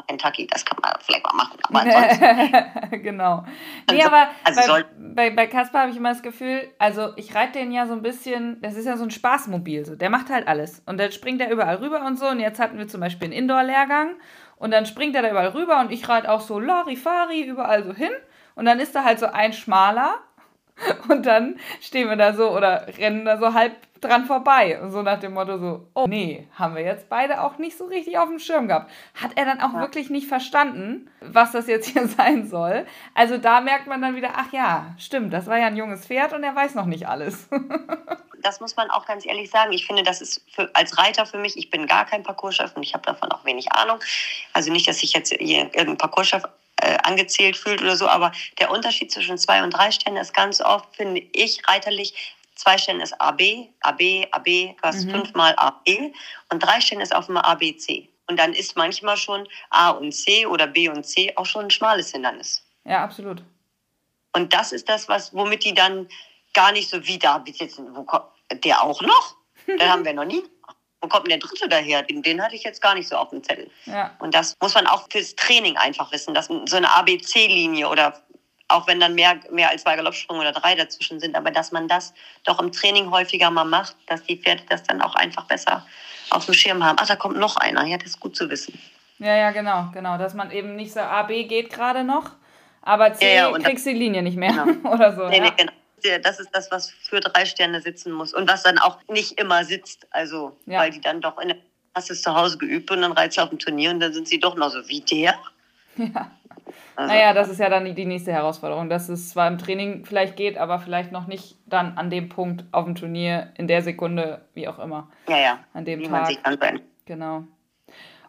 Kentucky, das kann man vielleicht mal machen, aber ansonsten. genau. Nee, also, aber also bei, bei, bei Kaspar habe ich immer das Gefühl, also ich reite den ja so ein bisschen, das ist ja so ein Spaßmobil, so. der macht halt alles und dann springt er überall rüber und so und jetzt hatten wir zum Beispiel einen Indoor-Lehrgang und dann springt er da überall rüber und ich reite auch so Larifari überall so hin und dann ist da halt so ein schmaler Und dann stehen wir da so oder rennen da so halb dran vorbei. Und so nach dem Motto so, oh nee, haben wir jetzt beide auch nicht so richtig auf dem Schirm gehabt. Hat er dann auch ja. wirklich nicht verstanden, was das jetzt hier sein soll. Also da merkt man dann wieder, ach ja, stimmt, das war ja ein junges Pferd und er weiß noch nicht alles. das muss man auch ganz ehrlich sagen. Ich finde, das ist für, als Reiter für mich, ich bin gar kein Parcourschef und ich habe davon auch wenig Ahnung. Also nicht, dass ich jetzt hier irgendein Parcourschef äh, angezählt fühlt oder so, aber der Unterschied zwischen zwei und drei Sternen ist ganz oft, finde ich, reiterlich, zwei Sternen ist AB, AB, AB, du hast mhm. fünfmal AB und drei Sternen ist auf einmal ABC. Und dann ist manchmal schon A und C oder B und C auch schon ein schmales Hindernis. Ja, absolut. Und das ist das, was, womit die dann gar nicht so wie da, jetzt, wo kommt der auch noch? Dann haben wir noch nie wo kommt denn der Dritte daher? Den, den hatte ich jetzt gar nicht so auf dem Zettel. Ja. Und das muss man auch fürs Training einfach wissen, dass so eine ABC-Linie oder auch wenn dann mehr, mehr als zwei Galoppsprünge oder drei dazwischen sind, aber dass man das doch im Training häufiger mal macht, dass die Pferde das dann auch einfach besser auf dem Schirm haben. Ach, da kommt noch einer. Ja, das ist gut zu wissen. Ja, ja, genau, genau. Dass man eben nicht so AB geht gerade noch, aber C ja, ja, kriegst die Linie nicht mehr genau. oder so. Nee, ja. nee, genau das ist das, was für drei Sterne sitzen muss und was dann auch nicht immer sitzt. Also, ja. weil die dann doch in der hast es zu Hause geübt und dann reizt auf dem Turnier und dann sind sie doch noch so wie der. Ja. Also. Naja, das ist ja dann die nächste Herausforderung, dass es zwar im Training vielleicht geht, aber vielleicht noch nicht dann an dem Punkt auf dem Turnier, in der Sekunde, wie auch immer. Ja, ja. An dem wie Tag. Man sich dann Genau.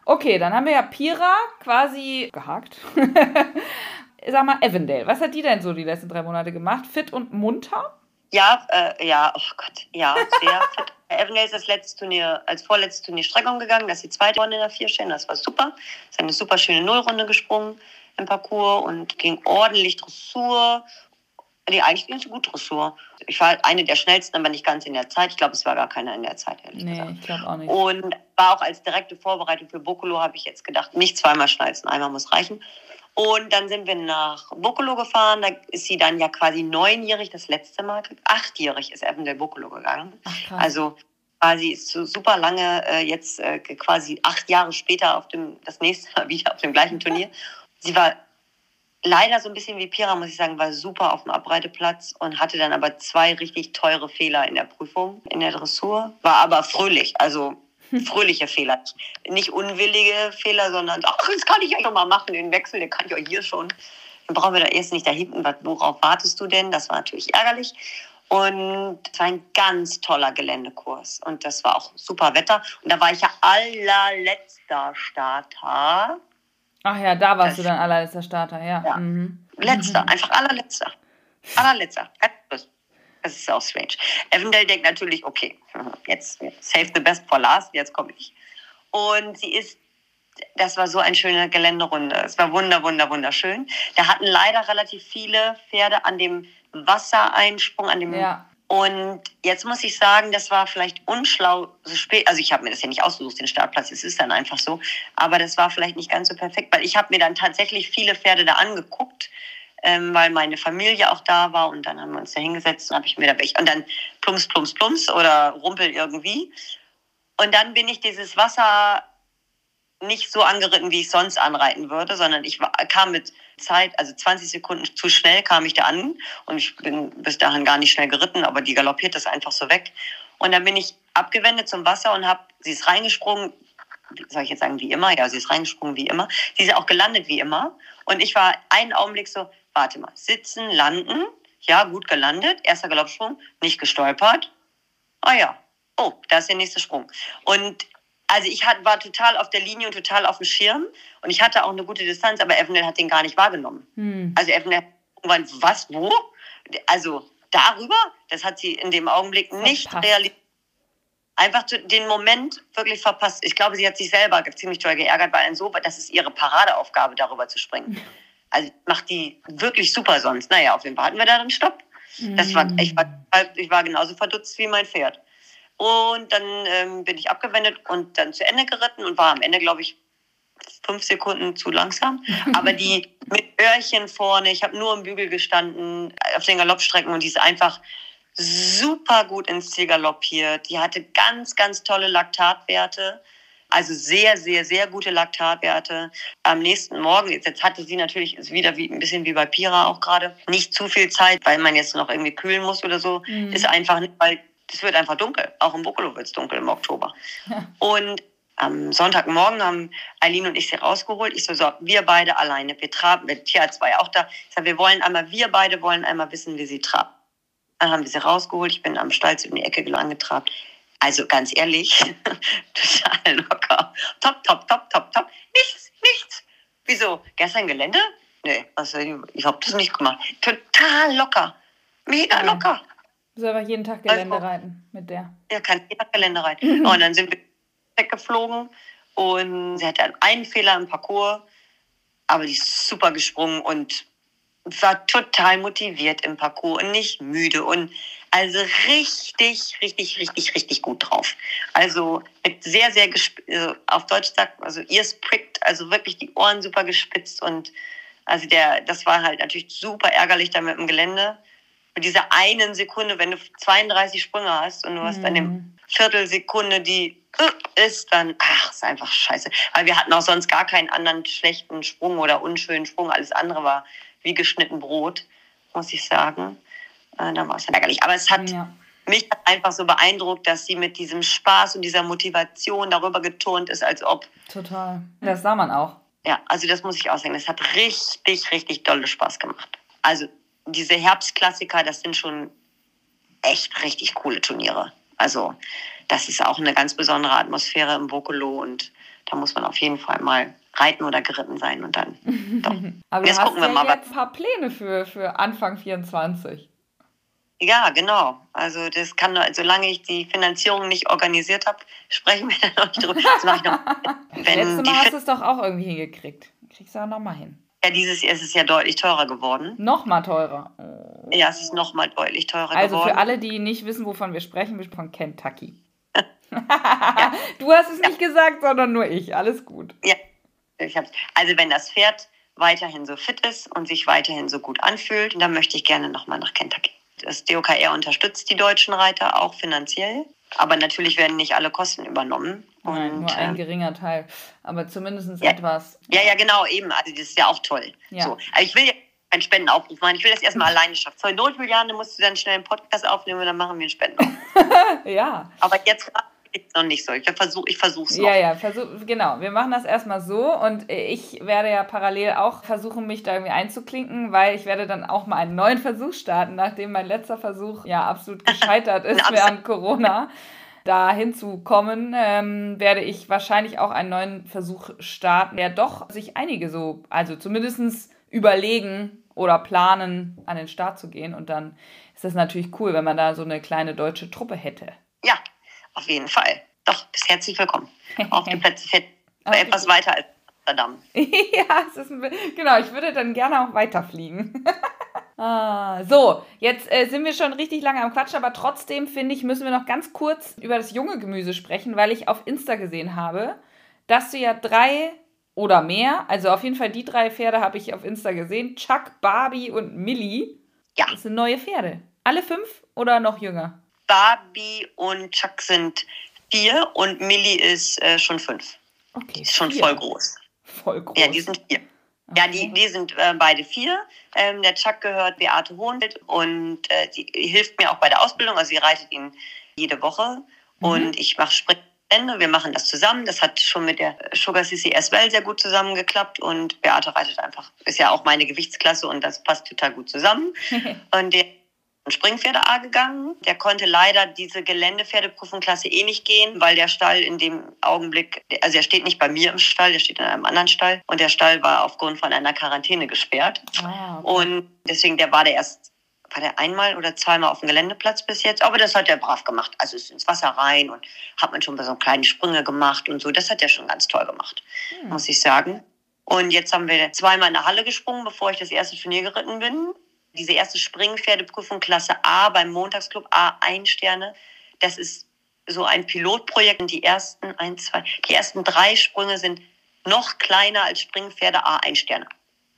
Okay, dann haben wir ja Pira quasi gehakt. sag mal, Evandale, was hat die denn so die letzten drei Monate gemacht? Fit und munter? Ja, äh, ja, oh Gott, ja, sehr fit. Evandale ist das letzte Turnier, als vorletztes Turnier Streckung gegangen, das ist die zweite Runde in der Vierstelle, das war super. Ist eine super schöne Nullrunde gesprungen im Parcours und ging ordentlich Dressur. Nee, eigentlich ging es gut Dressur. Ich war eine der schnellsten, aber nicht ganz in der Zeit. Ich glaube, es war gar keiner in der Zeit, ehrlich nee, gesagt. ich glaube auch nicht. Und war auch als direkte Vorbereitung für Bokolo, habe ich jetzt gedacht, nicht zweimal schnalzen, einmal muss reichen. Und dann sind wir nach Bokolo gefahren. Da ist sie dann ja quasi neunjährig, das letzte Mal, achtjährig ist Evendel Bokolo gegangen. Ach, also quasi ist so super lange, äh, jetzt äh, quasi acht Jahre später auf dem, das nächste Mal wieder auf dem gleichen Turnier. Sie war leider so ein bisschen wie Pira, muss ich sagen, war super auf dem Abreiteplatz und hatte dann aber zwei richtig teure Fehler in der Prüfung, in der Dressur. War aber fröhlich, also fröhliche Fehler. Nicht unwillige Fehler, sondern, ach, das kann ich euch noch mal machen, den Wechsel, den kann ich euch hier schon. Dann brauchen wir da erst nicht da hinten, worauf wartest du denn? Das war natürlich ärgerlich. Und es war ein ganz toller Geländekurs. Und das war auch super Wetter. Und da war ich ja allerletzter Starter. Ach ja, da warst das, du dann allerletzter Starter, ja. ja. Mhm. Letzter, einfach allerletzter. Allerletzter. Das ist auch strange. Evendale denkt natürlich, okay, jetzt save the best for last, jetzt komme ich. Und sie ist, das war so eine schöne Geländerunde. Es war wunder, wunder, wunderschön. Da hatten leider relativ viele Pferde an dem Wassereinsprung, an dem ja. Und jetzt muss ich sagen, das war vielleicht unschlau, so spät, also ich habe mir das ja nicht ausgesucht, den Startplatz, es ist dann einfach so, aber das war vielleicht nicht ganz so perfekt, weil ich habe mir dann tatsächlich viele Pferde da angeguckt, ähm, weil meine Familie auch da war und dann haben wir uns da hingesetzt und habe ich mir da welche und dann plumps, plumps, plumps oder rumpel irgendwie. Und dann bin ich dieses Wasser nicht so angeritten, wie ich sonst anreiten würde, sondern ich war, kam mit Zeit, also 20 Sekunden zu schnell kam ich da an und ich bin bis dahin gar nicht schnell geritten, aber die galoppiert das einfach so weg. Und dann bin ich abgewendet zum Wasser und habe, sie ist reingesprungen, soll ich jetzt sagen, wie immer? Ja, sie ist reingesprungen wie immer. Sie ist auch gelandet wie immer. Und ich war einen Augenblick so, warte mal, sitzen, landen, ja, gut gelandet, erster Galoppsprung, nicht gestolpert. Ah ja, oh, da ist der nächste Sprung. Und also ich hat, war total auf der Linie und total auf dem Schirm und ich hatte auch eine gute Distanz, aber Evanel hat den gar nicht wahrgenommen. Hm. Also irgendwann, was, wo? Also darüber, das hat sie in dem Augenblick nicht realisiert. Einfach den Moment wirklich verpasst. Ich glaube, sie hat sich selber ziemlich toll geärgert, weil ein so, das ist ihre Paradeaufgabe, darüber zu springen. Also macht die wirklich super sonst. Naja, auf jeden Fall hatten wir da dann Stopp. Das war, ich, war, ich war genauso verdutzt wie mein Pferd. Und dann ähm, bin ich abgewendet und dann zu Ende geritten und war am Ende, glaube ich, fünf Sekunden zu langsam. Aber die mit Öhrchen vorne, ich habe nur im Bügel gestanden auf den Galoppstrecken und die ist einfach super gut ins Ziel galoppiert. Die hatte ganz, ganz tolle Laktatwerte. Also sehr, sehr, sehr gute Laktatwerte. Am nächsten Morgen, jetzt hatte sie natürlich, ist wieder wie, ein bisschen wie bei Pira auch gerade, nicht zu viel Zeit, weil man jetzt noch irgendwie kühlen muss oder so. Mhm. Ist einfach nicht, weil es wird einfach dunkel. Auch im Bokolo wird es dunkel im Oktober. Ja. Und am Sonntagmorgen haben Eileen und ich sie rausgeholt. Ich so, so, wir beide alleine. Wir traben, der Tierarzt war ja auch da. Ich sag, wir wollen einmal, wir beide wollen einmal wissen, wie sie trabt. Dann haben wir sie rausgeholt. Ich bin am Stall in die Ecke angetrabt. Also ganz ehrlich, total locker. Top, top, top, top, top. Nichts, nichts. Wieso? Gestern Gelände? Nee, also ich habe das nicht gemacht. Total locker. Mega locker. Du soll aber jeden Tag Gelände also, reiten mit der. Ja, kann jeden Tag Gelände reiten. und dann sind wir weggeflogen und sie hatte einen Fehler im Parcours, aber die ist super gesprungen und war total motiviert im Parcours und nicht müde und also richtig, richtig, richtig, richtig gut drauf. Also mit sehr, sehr, also auf Deutsch sagt, also ears pricked, also wirklich die Ohren super gespitzt und also der, das war halt natürlich super ärgerlich da mit dem Gelände. Mit dieser einen Sekunde, wenn du 32 Sprünge hast und du hast mhm. dann dem Viertelsekunde die äh, ist, dann, ach, ist einfach scheiße. Aber wir hatten auch sonst gar keinen anderen schlechten Sprung oder unschönen Sprung. Alles andere war wie geschnitten Brot, muss ich sagen. Äh, dann war es ärgerlich. Aber es hat ja. mich einfach so beeindruckt, dass sie mit diesem Spaß und dieser Motivation darüber geturnt ist, als ob. Total. Das sah man auch. Ja, also das muss ich auch sagen. Es hat richtig, richtig dolle Spaß gemacht. Also diese Herbstklassiker, das sind schon echt richtig coole Turniere. Also das ist auch eine ganz besondere Atmosphäre im Vocalo und da muss man auf jeden Fall mal reiten oder geritten sein und dann. Doch. Aber jetzt gucken wir ja mal, jetzt ein paar Pläne für, für Anfang 24. Ja, genau. Also das kann, solange ich die Finanzierung nicht organisiert habe, sprechen wir da noch nicht drüber. Das ich noch, wenn Letztes Mal hast du es doch auch irgendwie hingekriegt. Kriegst du auch nochmal hin. Ja, dieses Jahr ist es ja deutlich teurer geworden. Nochmal teurer. Oh. Ja, es ist nochmal deutlich teurer also geworden. Also für alle, die nicht wissen, wovon wir sprechen, wir sprechen von Kentucky. ja. Du hast es ja. nicht gesagt, sondern nur ich. Alles gut. Ja, ich hab's. Also wenn das Pferd weiterhin so fit ist und sich weiterhin so gut anfühlt, dann möchte ich gerne nochmal nach Kentucky. Das DOKR unterstützt die deutschen Reiter auch finanziell. Aber natürlich werden nicht alle Kosten übernommen. Nein, und, nur ein äh, geringer Teil. Aber zumindest ja, etwas. Ja, ja, genau, eben. Also das ist ja auch toll. Ja. So. Also ich will ja einen Spendenaufruf machen. Ich will das erstmal alleine schaffen. Zur Not, Juliane, musst du dann schnell einen Podcast aufnehmen und dann machen wir einen Spendenaufruf. ja. Aber jetzt ist noch nicht so. Ich versuche ich versuch's noch. Ja, ja, versuch, genau. Wir machen das erstmal so und ich werde ja parallel auch versuchen, mich da irgendwie einzuklinken, weil ich werde dann auch mal einen neuen Versuch starten, nachdem mein letzter Versuch ja absolut gescheitert ist während Corona. Da hinzukommen, ähm, werde ich wahrscheinlich auch einen neuen Versuch starten, der doch sich einige so, also zumindest überlegen oder planen, an den Start zu gehen. Und dann ist das natürlich cool, wenn man da so eine kleine deutsche Truppe hätte. Ja, auf jeden Fall. Doch, bist herzlich willkommen. Auf die Plätze fett. etwas weiter als Amsterdam. ja, es ist ein, genau, ich würde dann gerne auch weiterfliegen. ah, so, jetzt äh, sind wir schon richtig lange am Quatsch, aber trotzdem finde ich, müssen wir noch ganz kurz über das junge Gemüse sprechen, weil ich auf Insta gesehen habe, dass du ja drei oder mehr, also auf jeden Fall die drei Pferde habe ich auf Insta gesehen: Chuck, Barbie und Millie. Ja. Das sind neue Pferde. Alle fünf oder noch jünger? Barbie und Chuck sind vier und Millie ist äh, schon fünf. Okay. Ist schon vier. voll groß. Voll groß. Ja, die sind vier. Okay. Ja, die, die sind äh, beide vier. Ähm, der Chuck gehört Beate Hohenfeld und äh, die hilft mir auch bei der Ausbildung. Also sie reitet ihn jede Woche mhm. und ich mache Springende. Wir machen das zusammen. Das hat schon mit der Sugar CC as well sehr gut zusammengeklappt und Beate reitet einfach. Ist ja auch meine Gewichtsklasse und das passt total gut zusammen. und der Springpferde A gegangen. Der konnte leider diese Geländepferdeprüfungsklasse eh nicht gehen, weil der Stall in dem Augenblick, also er steht nicht bei mir im Stall, der steht in einem anderen Stall und der Stall war aufgrund von einer Quarantäne gesperrt. Ah, okay. Und deswegen, der war der erst war der einmal oder zweimal auf dem Geländeplatz bis jetzt, aber das hat er brav gemacht. Also ist ins Wasser rein und hat man schon so kleine Sprünge gemacht und so. Das hat er schon ganz toll gemacht, hm. muss ich sagen. Und jetzt haben wir zweimal in der Halle gesprungen, bevor ich das erste Turnier geritten bin diese erste Springpferdeprüfung Klasse A beim Montagsclub A, ein Sterne. Das ist so ein Pilotprojekt. Die ersten ein, zwei, die ersten drei Sprünge sind noch kleiner als Springpferde A, ein Sterne.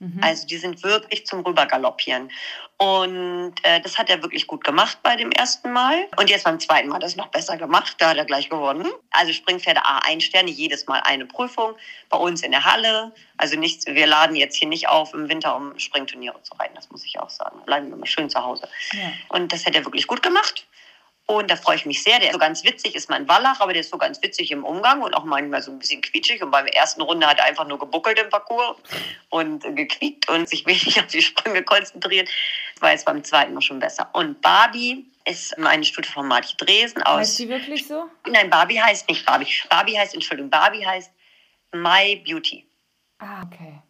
Mhm. Also die sind wirklich zum Rübergaloppieren. Und äh, das hat er wirklich gut gemacht bei dem ersten Mal. Und jetzt beim zweiten Mal hat er es noch besser gemacht. Da hat er gleich gewonnen. Also Springpferde A1 Sterne, jedes Mal eine Prüfung bei uns in der Halle. Also nichts, wir laden jetzt hier nicht auf im Winter, um Springturniere zu reiten. Das muss ich auch sagen. Bleiben wir mal schön zu Hause. Ja. Und das hat er wirklich gut gemacht. Und da freue ich mich sehr. Der ist so ganz witzig, ist mein Wallach, aber der ist so ganz witzig im Umgang und auch manchmal so ein bisschen quietschig. Und beim ersten Runde hat er einfach nur gebuckelt im Parcours und gequiekt und sich wenig auf die Sprünge konzentriert. Das war jetzt beim zweiten Mal schon besser. Und Barbie ist eine Studie von Martin Dresen aus. Heißt sie wirklich so? Nein, Barbie heißt nicht Barbie. Barbie heißt, Entschuldigung, Barbie heißt My Beauty. Ah, okay.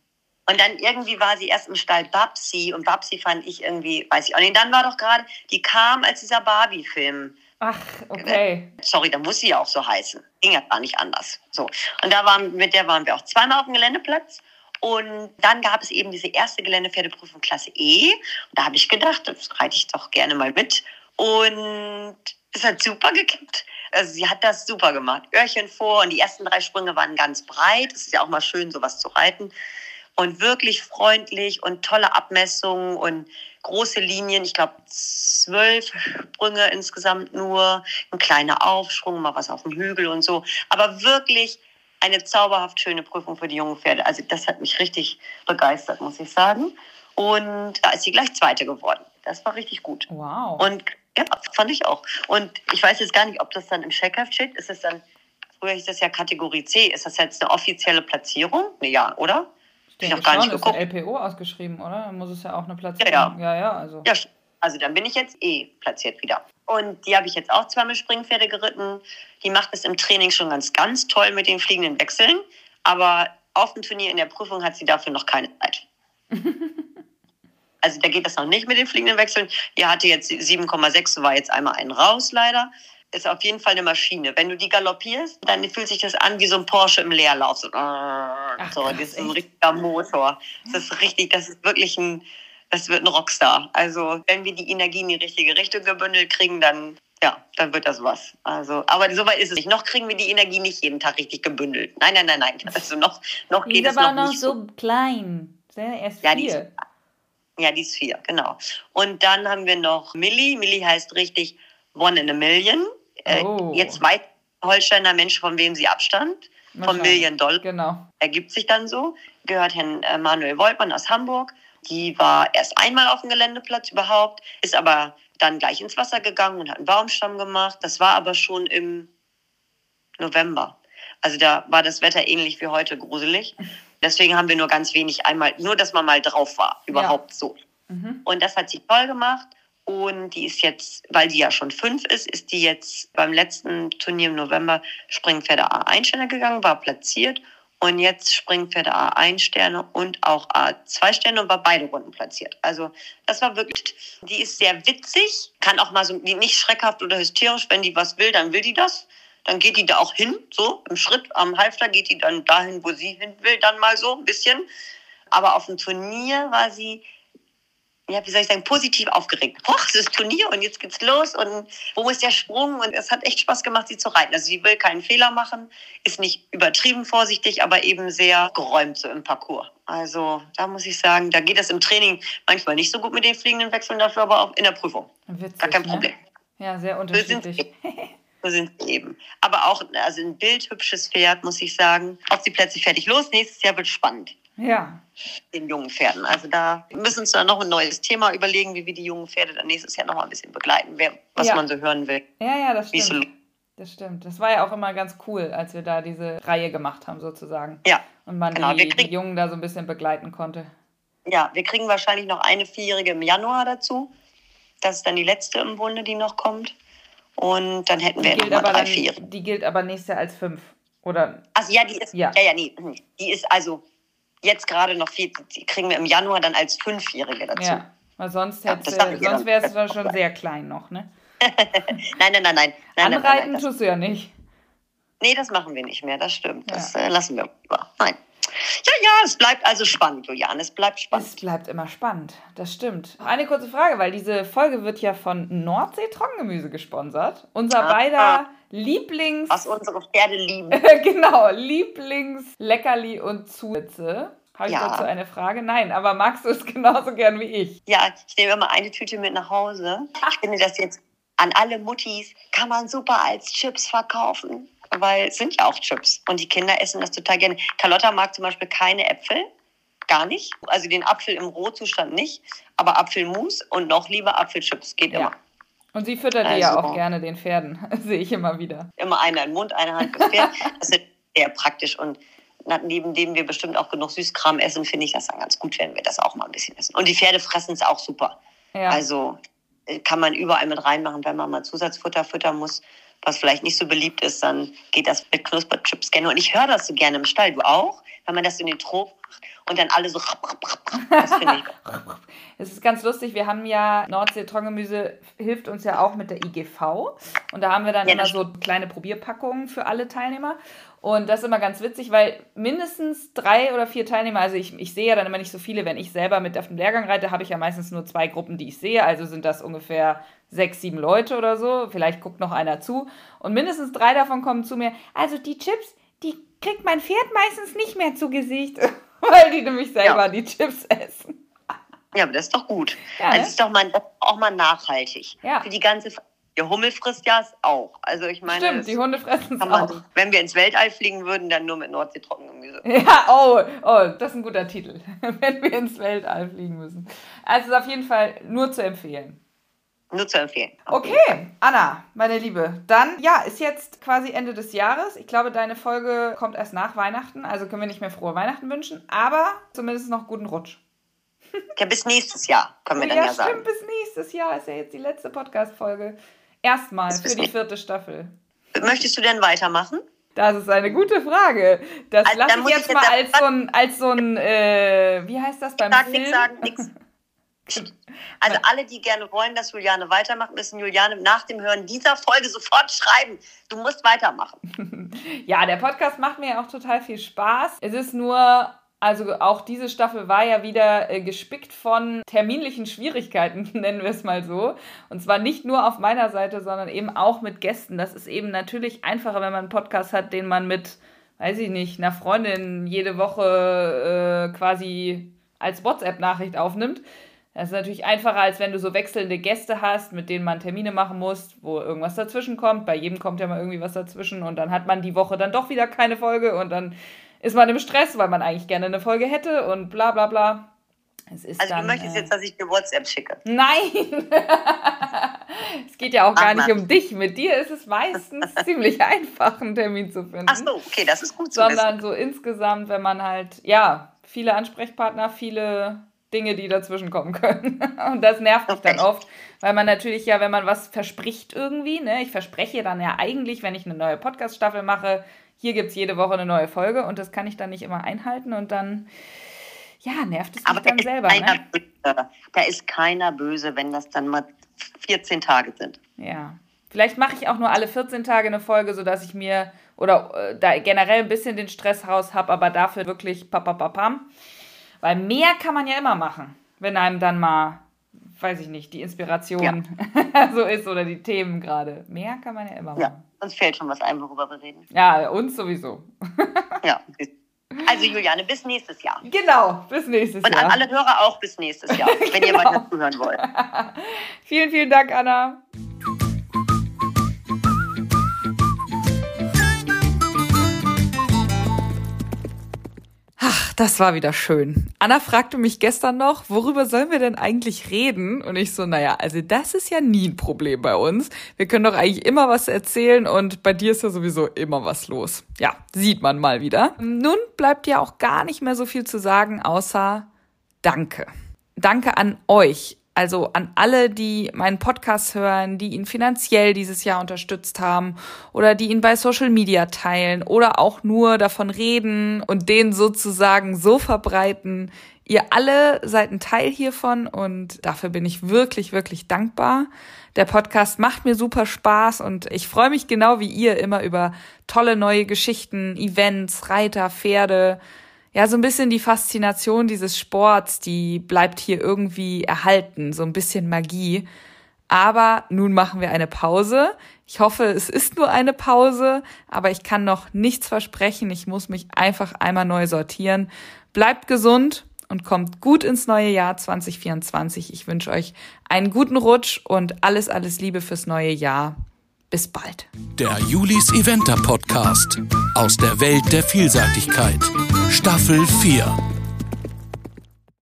Und dann irgendwie war sie erst im Stall Babsi und Babsi fand ich irgendwie, weiß ich auch nicht. Dann war doch gerade, die kam als dieser Barbie-Film. Ach, okay. Sorry, da muss sie ja auch so heißen. Ging ja gar nicht anders. So. Und da waren, mit der waren wir auch zweimal auf dem Geländeplatz. Und dann gab es eben diese erste Geländepferdeprüfung Klasse E. Und da habe ich gedacht, das reite ich doch gerne mal mit. Und es hat super gekippt. Also sie hat das super gemacht. Öhrchen vor und die ersten drei Sprünge waren ganz breit. Es ist ja auch mal schön, sowas zu reiten und wirklich freundlich und tolle Abmessungen und große Linien. Ich glaube, zwölf Sprünge insgesamt nur, ein kleiner Aufschwung, mal was auf dem Hügel und so. Aber wirklich eine zauberhaft schöne Prüfung für die jungen Pferde. Also das hat mich richtig begeistert, muss ich sagen. Und da ist sie gleich Zweite geworden. Das war richtig gut. Wow. Und ja, fand ich auch. Und ich weiß jetzt gar nicht, ob das dann im Checkheft steht. Ist es dann, früher hieß das ja Kategorie C. Ist das jetzt eine offizielle Platzierung? Ja, oder? Ich noch gar nicht geguckt. Ist LPO ausgeschrieben, oder? Dann muss es ja auch eine Platzierung. Ja, ja. ja, ja also. ja, also dann bin ich jetzt eh platziert wieder. Und die habe ich jetzt auch zweimal Springpferde geritten. Die macht es im Training schon ganz, ganz toll mit den fliegenden Wechseln. Aber auf dem Turnier in der Prüfung hat sie dafür noch keine Zeit. also da geht das noch nicht mit den fliegenden Wechseln. Die hatte jetzt 7,6, war jetzt einmal einen raus leider ist auf jeden Fall eine Maschine. Wenn du die galoppierst, dann fühlt sich das an wie so ein Porsche im Leerlauf. So, Ach, so das ist ein richtiger Motor. Das ist richtig, das ist wirklich ein, das wird ein Rockstar. Also wenn wir die Energie in die richtige Richtung gebündelt kriegen, dann ja, dann wird das was. Also, aber soweit ist es nicht. Noch kriegen wir die Energie nicht jeden Tag richtig gebündelt. Nein, nein, nein, nein. Also noch, noch geht es noch, noch nicht so klein. Erst ja, vier. Die ist, ja, die ist vier, genau. Und dann haben wir noch Millie. Millie heißt richtig One in a Million. Äh, oh. Jetzt weiß Holsteiner Mensch, von wem sie abstand. Von Million Dollar. Genau. Ergibt sich dann so. Gehört Herrn äh, Manuel Woltmann aus Hamburg. Die war erst einmal auf dem Geländeplatz überhaupt, ist aber dann gleich ins Wasser gegangen und hat einen Baumstamm gemacht. Das war aber schon im November. Also da war das Wetter ähnlich wie heute gruselig. Deswegen haben wir nur ganz wenig einmal, nur dass man mal drauf war, überhaupt ja. so. Mhm. Und das hat sie toll gemacht. Und die ist jetzt, weil die ja schon fünf ist, ist die jetzt beim letzten Turnier im November Springpferde A1 Sterne gegangen, war platziert. Und jetzt Springpferde A1 Sterne und auch A2 Sterne und war beide Runden platziert. Also das war wirklich, die ist sehr witzig, kann auch mal so, nicht schreckhaft oder hysterisch, wenn die was will, dann will die das. Dann geht die da auch hin, so im Schritt am Halfter geht die dann dahin, wo sie hin will, dann mal so ein bisschen. Aber auf dem Turnier war sie ja, wie soll ich sagen, positiv aufgeregt. Hoch, es ist Turnier und jetzt geht's los und wo ist der Sprung? Und es hat echt Spaß gemacht, sie zu reiten. Also sie will keinen Fehler machen, ist nicht übertrieben vorsichtig, aber eben sehr geräumt so im Parcours. Also da muss ich sagen, da geht es im Training manchmal nicht so gut mit den fliegenden Wechseln, dafür aber auch in der Prüfung. Witzig, Gar kein ne? Problem. Ne? Ja, sehr unterschiedlich. So sind, so sind sie eben. Aber auch also ein bildhübsches Pferd, muss ich sagen. Auf die Plätze fertig los. Nächstes Jahr wird spannend. Ja. Den jungen Pferden. Also da müssen wir uns dann noch ein neues Thema überlegen, wie wir die jungen Pferde dann nächstes Jahr noch mal ein bisschen begleiten, was ja. man so hören will. Ja, ja, das stimmt. So das stimmt. Das war ja auch immer ganz cool, als wir da diese Reihe gemacht haben, sozusagen. Ja. Und man genau. die, die Jungen da so ein bisschen begleiten konnte. Ja, wir kriegen wahrscheinlich noch eine Vierjährige im Januar dazu. Das ist dann die letzte im Bunde, die noch kommt. Und dann hätten wir noch mal drei, vier. Die gilt aber nächstes Jahr als fünf, oder? Also ja, die ist, ja, ja, ja nee, die ist also jetzt gerade noch viel, die kriegen wir im Januar dann als Fünfjährige dazu. Ja, weil sonst, ja, sonst wäre es dann schon sehr klein noch, ne? nein, nein, nein, nein. nein Anreiten nein, nein, tust du ja nicht. Nee, das machen wir nicht mehr, das stimmt. Das ja. äh, lassen wir. Nein. Ja, ja, es bleibt also spannend, Julian. Es bleibt spannend. Es bleibt immer spannend, das stimmt. Eine kurze Frage, weil diese Folge wird ja von Nordsee Trockengemüse gesponsert. Unser ah, beider ah. Lieblings... Was unsere Pferde lieben. genau, Lieblings-Leckerli und Zusätze Habe ich Ja. dazu eine Frage? Nein, aber magst du es genauso gern wie ich? Ja, ich nehme immer eine Tüte mit nach Hause. Ich finde das jetzt an alle Muttis, kann man super als Chips verkaufen. Weil es sind ja auch Chips. Und die Kinder essen das total gerne. Carlotta mag zum Beispiel keine Äpfel. Gar nicht. Also den Apfel im Rohzustand nicht. Aber Apfelmus und noch lieber Apfelchips. Geht immer. Und sie füttert die ja Also. auch gerne den Pferden. Sehe ich immer wieder. Immer einer in den Mund, eine Hand gefährt. Das ist sehr praktisch. Und neben dem wir bestimmt auch genug Süßkram essen, finde ich das dann ganz gut, wenn wir das auch mal ein bisschen essen. Und die Pferde fressen es auch super. Ja. Also äh, kann man überall mit reinmachen, wenn man mal Zusatzfutter füttern muss, was vielleicht nicht so beliebt ist, dann geht das mit Knusperchips gerne. Und ich höre das so gerne im Stall. Du auch? Wenn man das in den Trop macht und dann alle so. Das finde ich. Es ist ganz lustig, wir haben ja Nordsee-Trockengemüse hilft uns ja auch mit der IGV. Und da haben wir dann Ja, immer so kleine Probierpackungen für alle Teilnehmer. Und das ist immer ganz witzig, weil mindestens drei oder vier Teilnehmer, also ich, ich sehe ja dann immer nicht so viele, wenn ich selber mit auf dem Lehrgang reite, habe ich ja meistens nur zwei Gruppen, die ich sehe. Also sind das ungefähr sechs, sieben Leute oder so. Vielleicht guckt noch einer zu. Und mindestens drei davon kommen zu mir. Also die Chips, die kriegt mein Pferd meistens nicht mehr zu Gesicht, weil die nämlich selber Ja. die Chips essen. Ja, aber das ist doch gut. Ja, ne? das ist doch mal, auch mal nachhaltig. Ja. Für die ganze. Fa- Der Hummel frisst ja es auch. Also ich meine, Stimmt, die Hunde fressen es man, auch. wenn wir ins Weltall fliegen würden, dann nur mit Nordsee-Trockengemüse. Ja, oh, oh, das ist ein guter Titel, wenn wir ins Weltall fliegen müssen. Also ist auf jeden Fall nur zu empfehlen. Nur zu empfehlen. Okay, Anna, meine Liebe, dann, ja, ist jetzt quasi Ende des Jahres. Ich glaube, deine Folge kommt erst nach Weihnachten, also können wir nicht mehr frohe Weihnachten wünschen, aber zumindest noch guten Rutsch. Ja, bis nächstes Jahr, können wir dann ja, ja, sagen. stimmt, bis nächstes Jahr ist ja jetzt die letzte Podcast-Folge. Erstmal für die vierte Staffel. Möchtest du denn weitermachen? Das ist eine gute Frage. Das Also, lasse ich jetzt ich mal ja- als so ein, als so ein äh, wie heißt das beim Sag Film? nichts sagen, nichts. Also alle, die gerne wollen, dass Juliane weitermacht, müssen Juliane nach dem Hören dieser Folge sofort schreiben. Du musst weitermachen. Ja, der Podcast macht mir auch total viel Spaß. Es ist nur, also auch diese Staffel war ja wieder äh, gespickt von terminlichen Schwierigkeiten, nennen wir es mal so. Und zwar nicht nur auf meiner Seite, sondern eben auch mit Gästen. Das ist eben natürlich einfacher, wenn man einen Podcast hat, den man mit, weiß ich nicht, einer Freundin jede Woche äh, quasi als WhatsApp-Nachricht aufnimmt. Das ist natürlich einfacher, als wenn du so wechselnde Gäste hast, mit denen man Termine machen muss, wo irgendwas dazwischen kommt. Bei jedem kommt ja mal irgendwie was dazwischen und dann hat man die Woche dann doch wieder keine Folge und dann ist man im Stress, weil man eigentlich gerne eine Folge hätte und bla bla bla. Es ist Also dann, du möchtest äh, jetzt, dass ich dir WhatsApp schicke. Nein! es geht ja auch gar Ach, nicht Mann. um dich. Mit dir ist es meistens ziemlich einfach, einen Termin zu finden Ach so, okay, das ist gut zu wissen. sondern so insgesamt, wenn man halt, ja, viele Ansprechpartner, viele Dinge, die dazwischen kommen können. Und das nervt mich dann oft, weil man natürlich ja, wenn man was verspricht irgendwie, ne, ich verspreche dann ja eigentlich, wenn ich eine neue Podcast-Staffel mache, hier gibt es jede Woche eine neue Folge und das kann ich dann nicht immer einhalten und dann, ja, nervt es mich Aber da dann ist, selber. Ne? böse. da ist keiner böse, wenn das dann mal 14 Tage sind. Ja. Vielleicht mache ich auch nur alle 14 Tage eine Folge, sodass ich mir oder äh, da generell ein bisschen den Stress raus habe, aber dafür wirklich papapapam. Weil mehr kann man ja immer machen, wenn einem dann mal, weiß ich nicht, die Inspiration so ist oder die Themen gerade. Mehr kann man ja immer Ja, machen. uns fällt schon was ein, worüber wir reden. Ja, uns sowieso. Ja. Also Juliane, bis nächstes Jahr. Genau, bis nächstes Und an Jahr. alle Hörer auch bis nächstes Jahr, wenn ihr Genau. weiter zuhören wollt. Vielen, vielen Dank, Anna. Das war wieder schön. Anna fragte mich gestern noch, worüber sollen wir denn eigentlich reden? Und ich so, naja, also das ist ja nie ein Problem bei uns. Wir können doch eigentlich immer was erzählen und bei dir ist ja sowieso immer was los. Ja, sieht man mal wieder. Nun bleibt ja auch gar nicht mehr so viel zu sagen, außer Danke. Danke an euch, also an alle, die meinen Podcast hören, die ihn finanziell dieses Jahr unterstützt haben oder die ihn bei Social Media teilen oder auch nur davon reden und den sozusagen so verbreiten. Ihr alle seid ein Teil hiervon und dafür bin ich wirklich, wirklich dankbar. Der Podcast macht mir super Spaß und ich freue mich genau wie ihr immer über tolle neue Geschichten, Events, Reiter, Pferde, ja, so ein bisschen die Faszination dieses Sports, die bleibt hier irgendwie erhalten, so ein bisschen Magie. Aber nun machen wir eine Pause. Ich hoffe, es ist nur eine Pause, aber ich kann noch nichts versprechen. Ich muss mich einfach einmal neu sortieren, Bleibt gesund und kommt gut ins neue Jahr 2024. Ich wünsche euch einen guten Rutsch und alles, alles Liebe fürs neue Jahr. Bis bald. Der Julis Eventer Podcast aus der Welt der Vielseitigkeit. Staffel 4.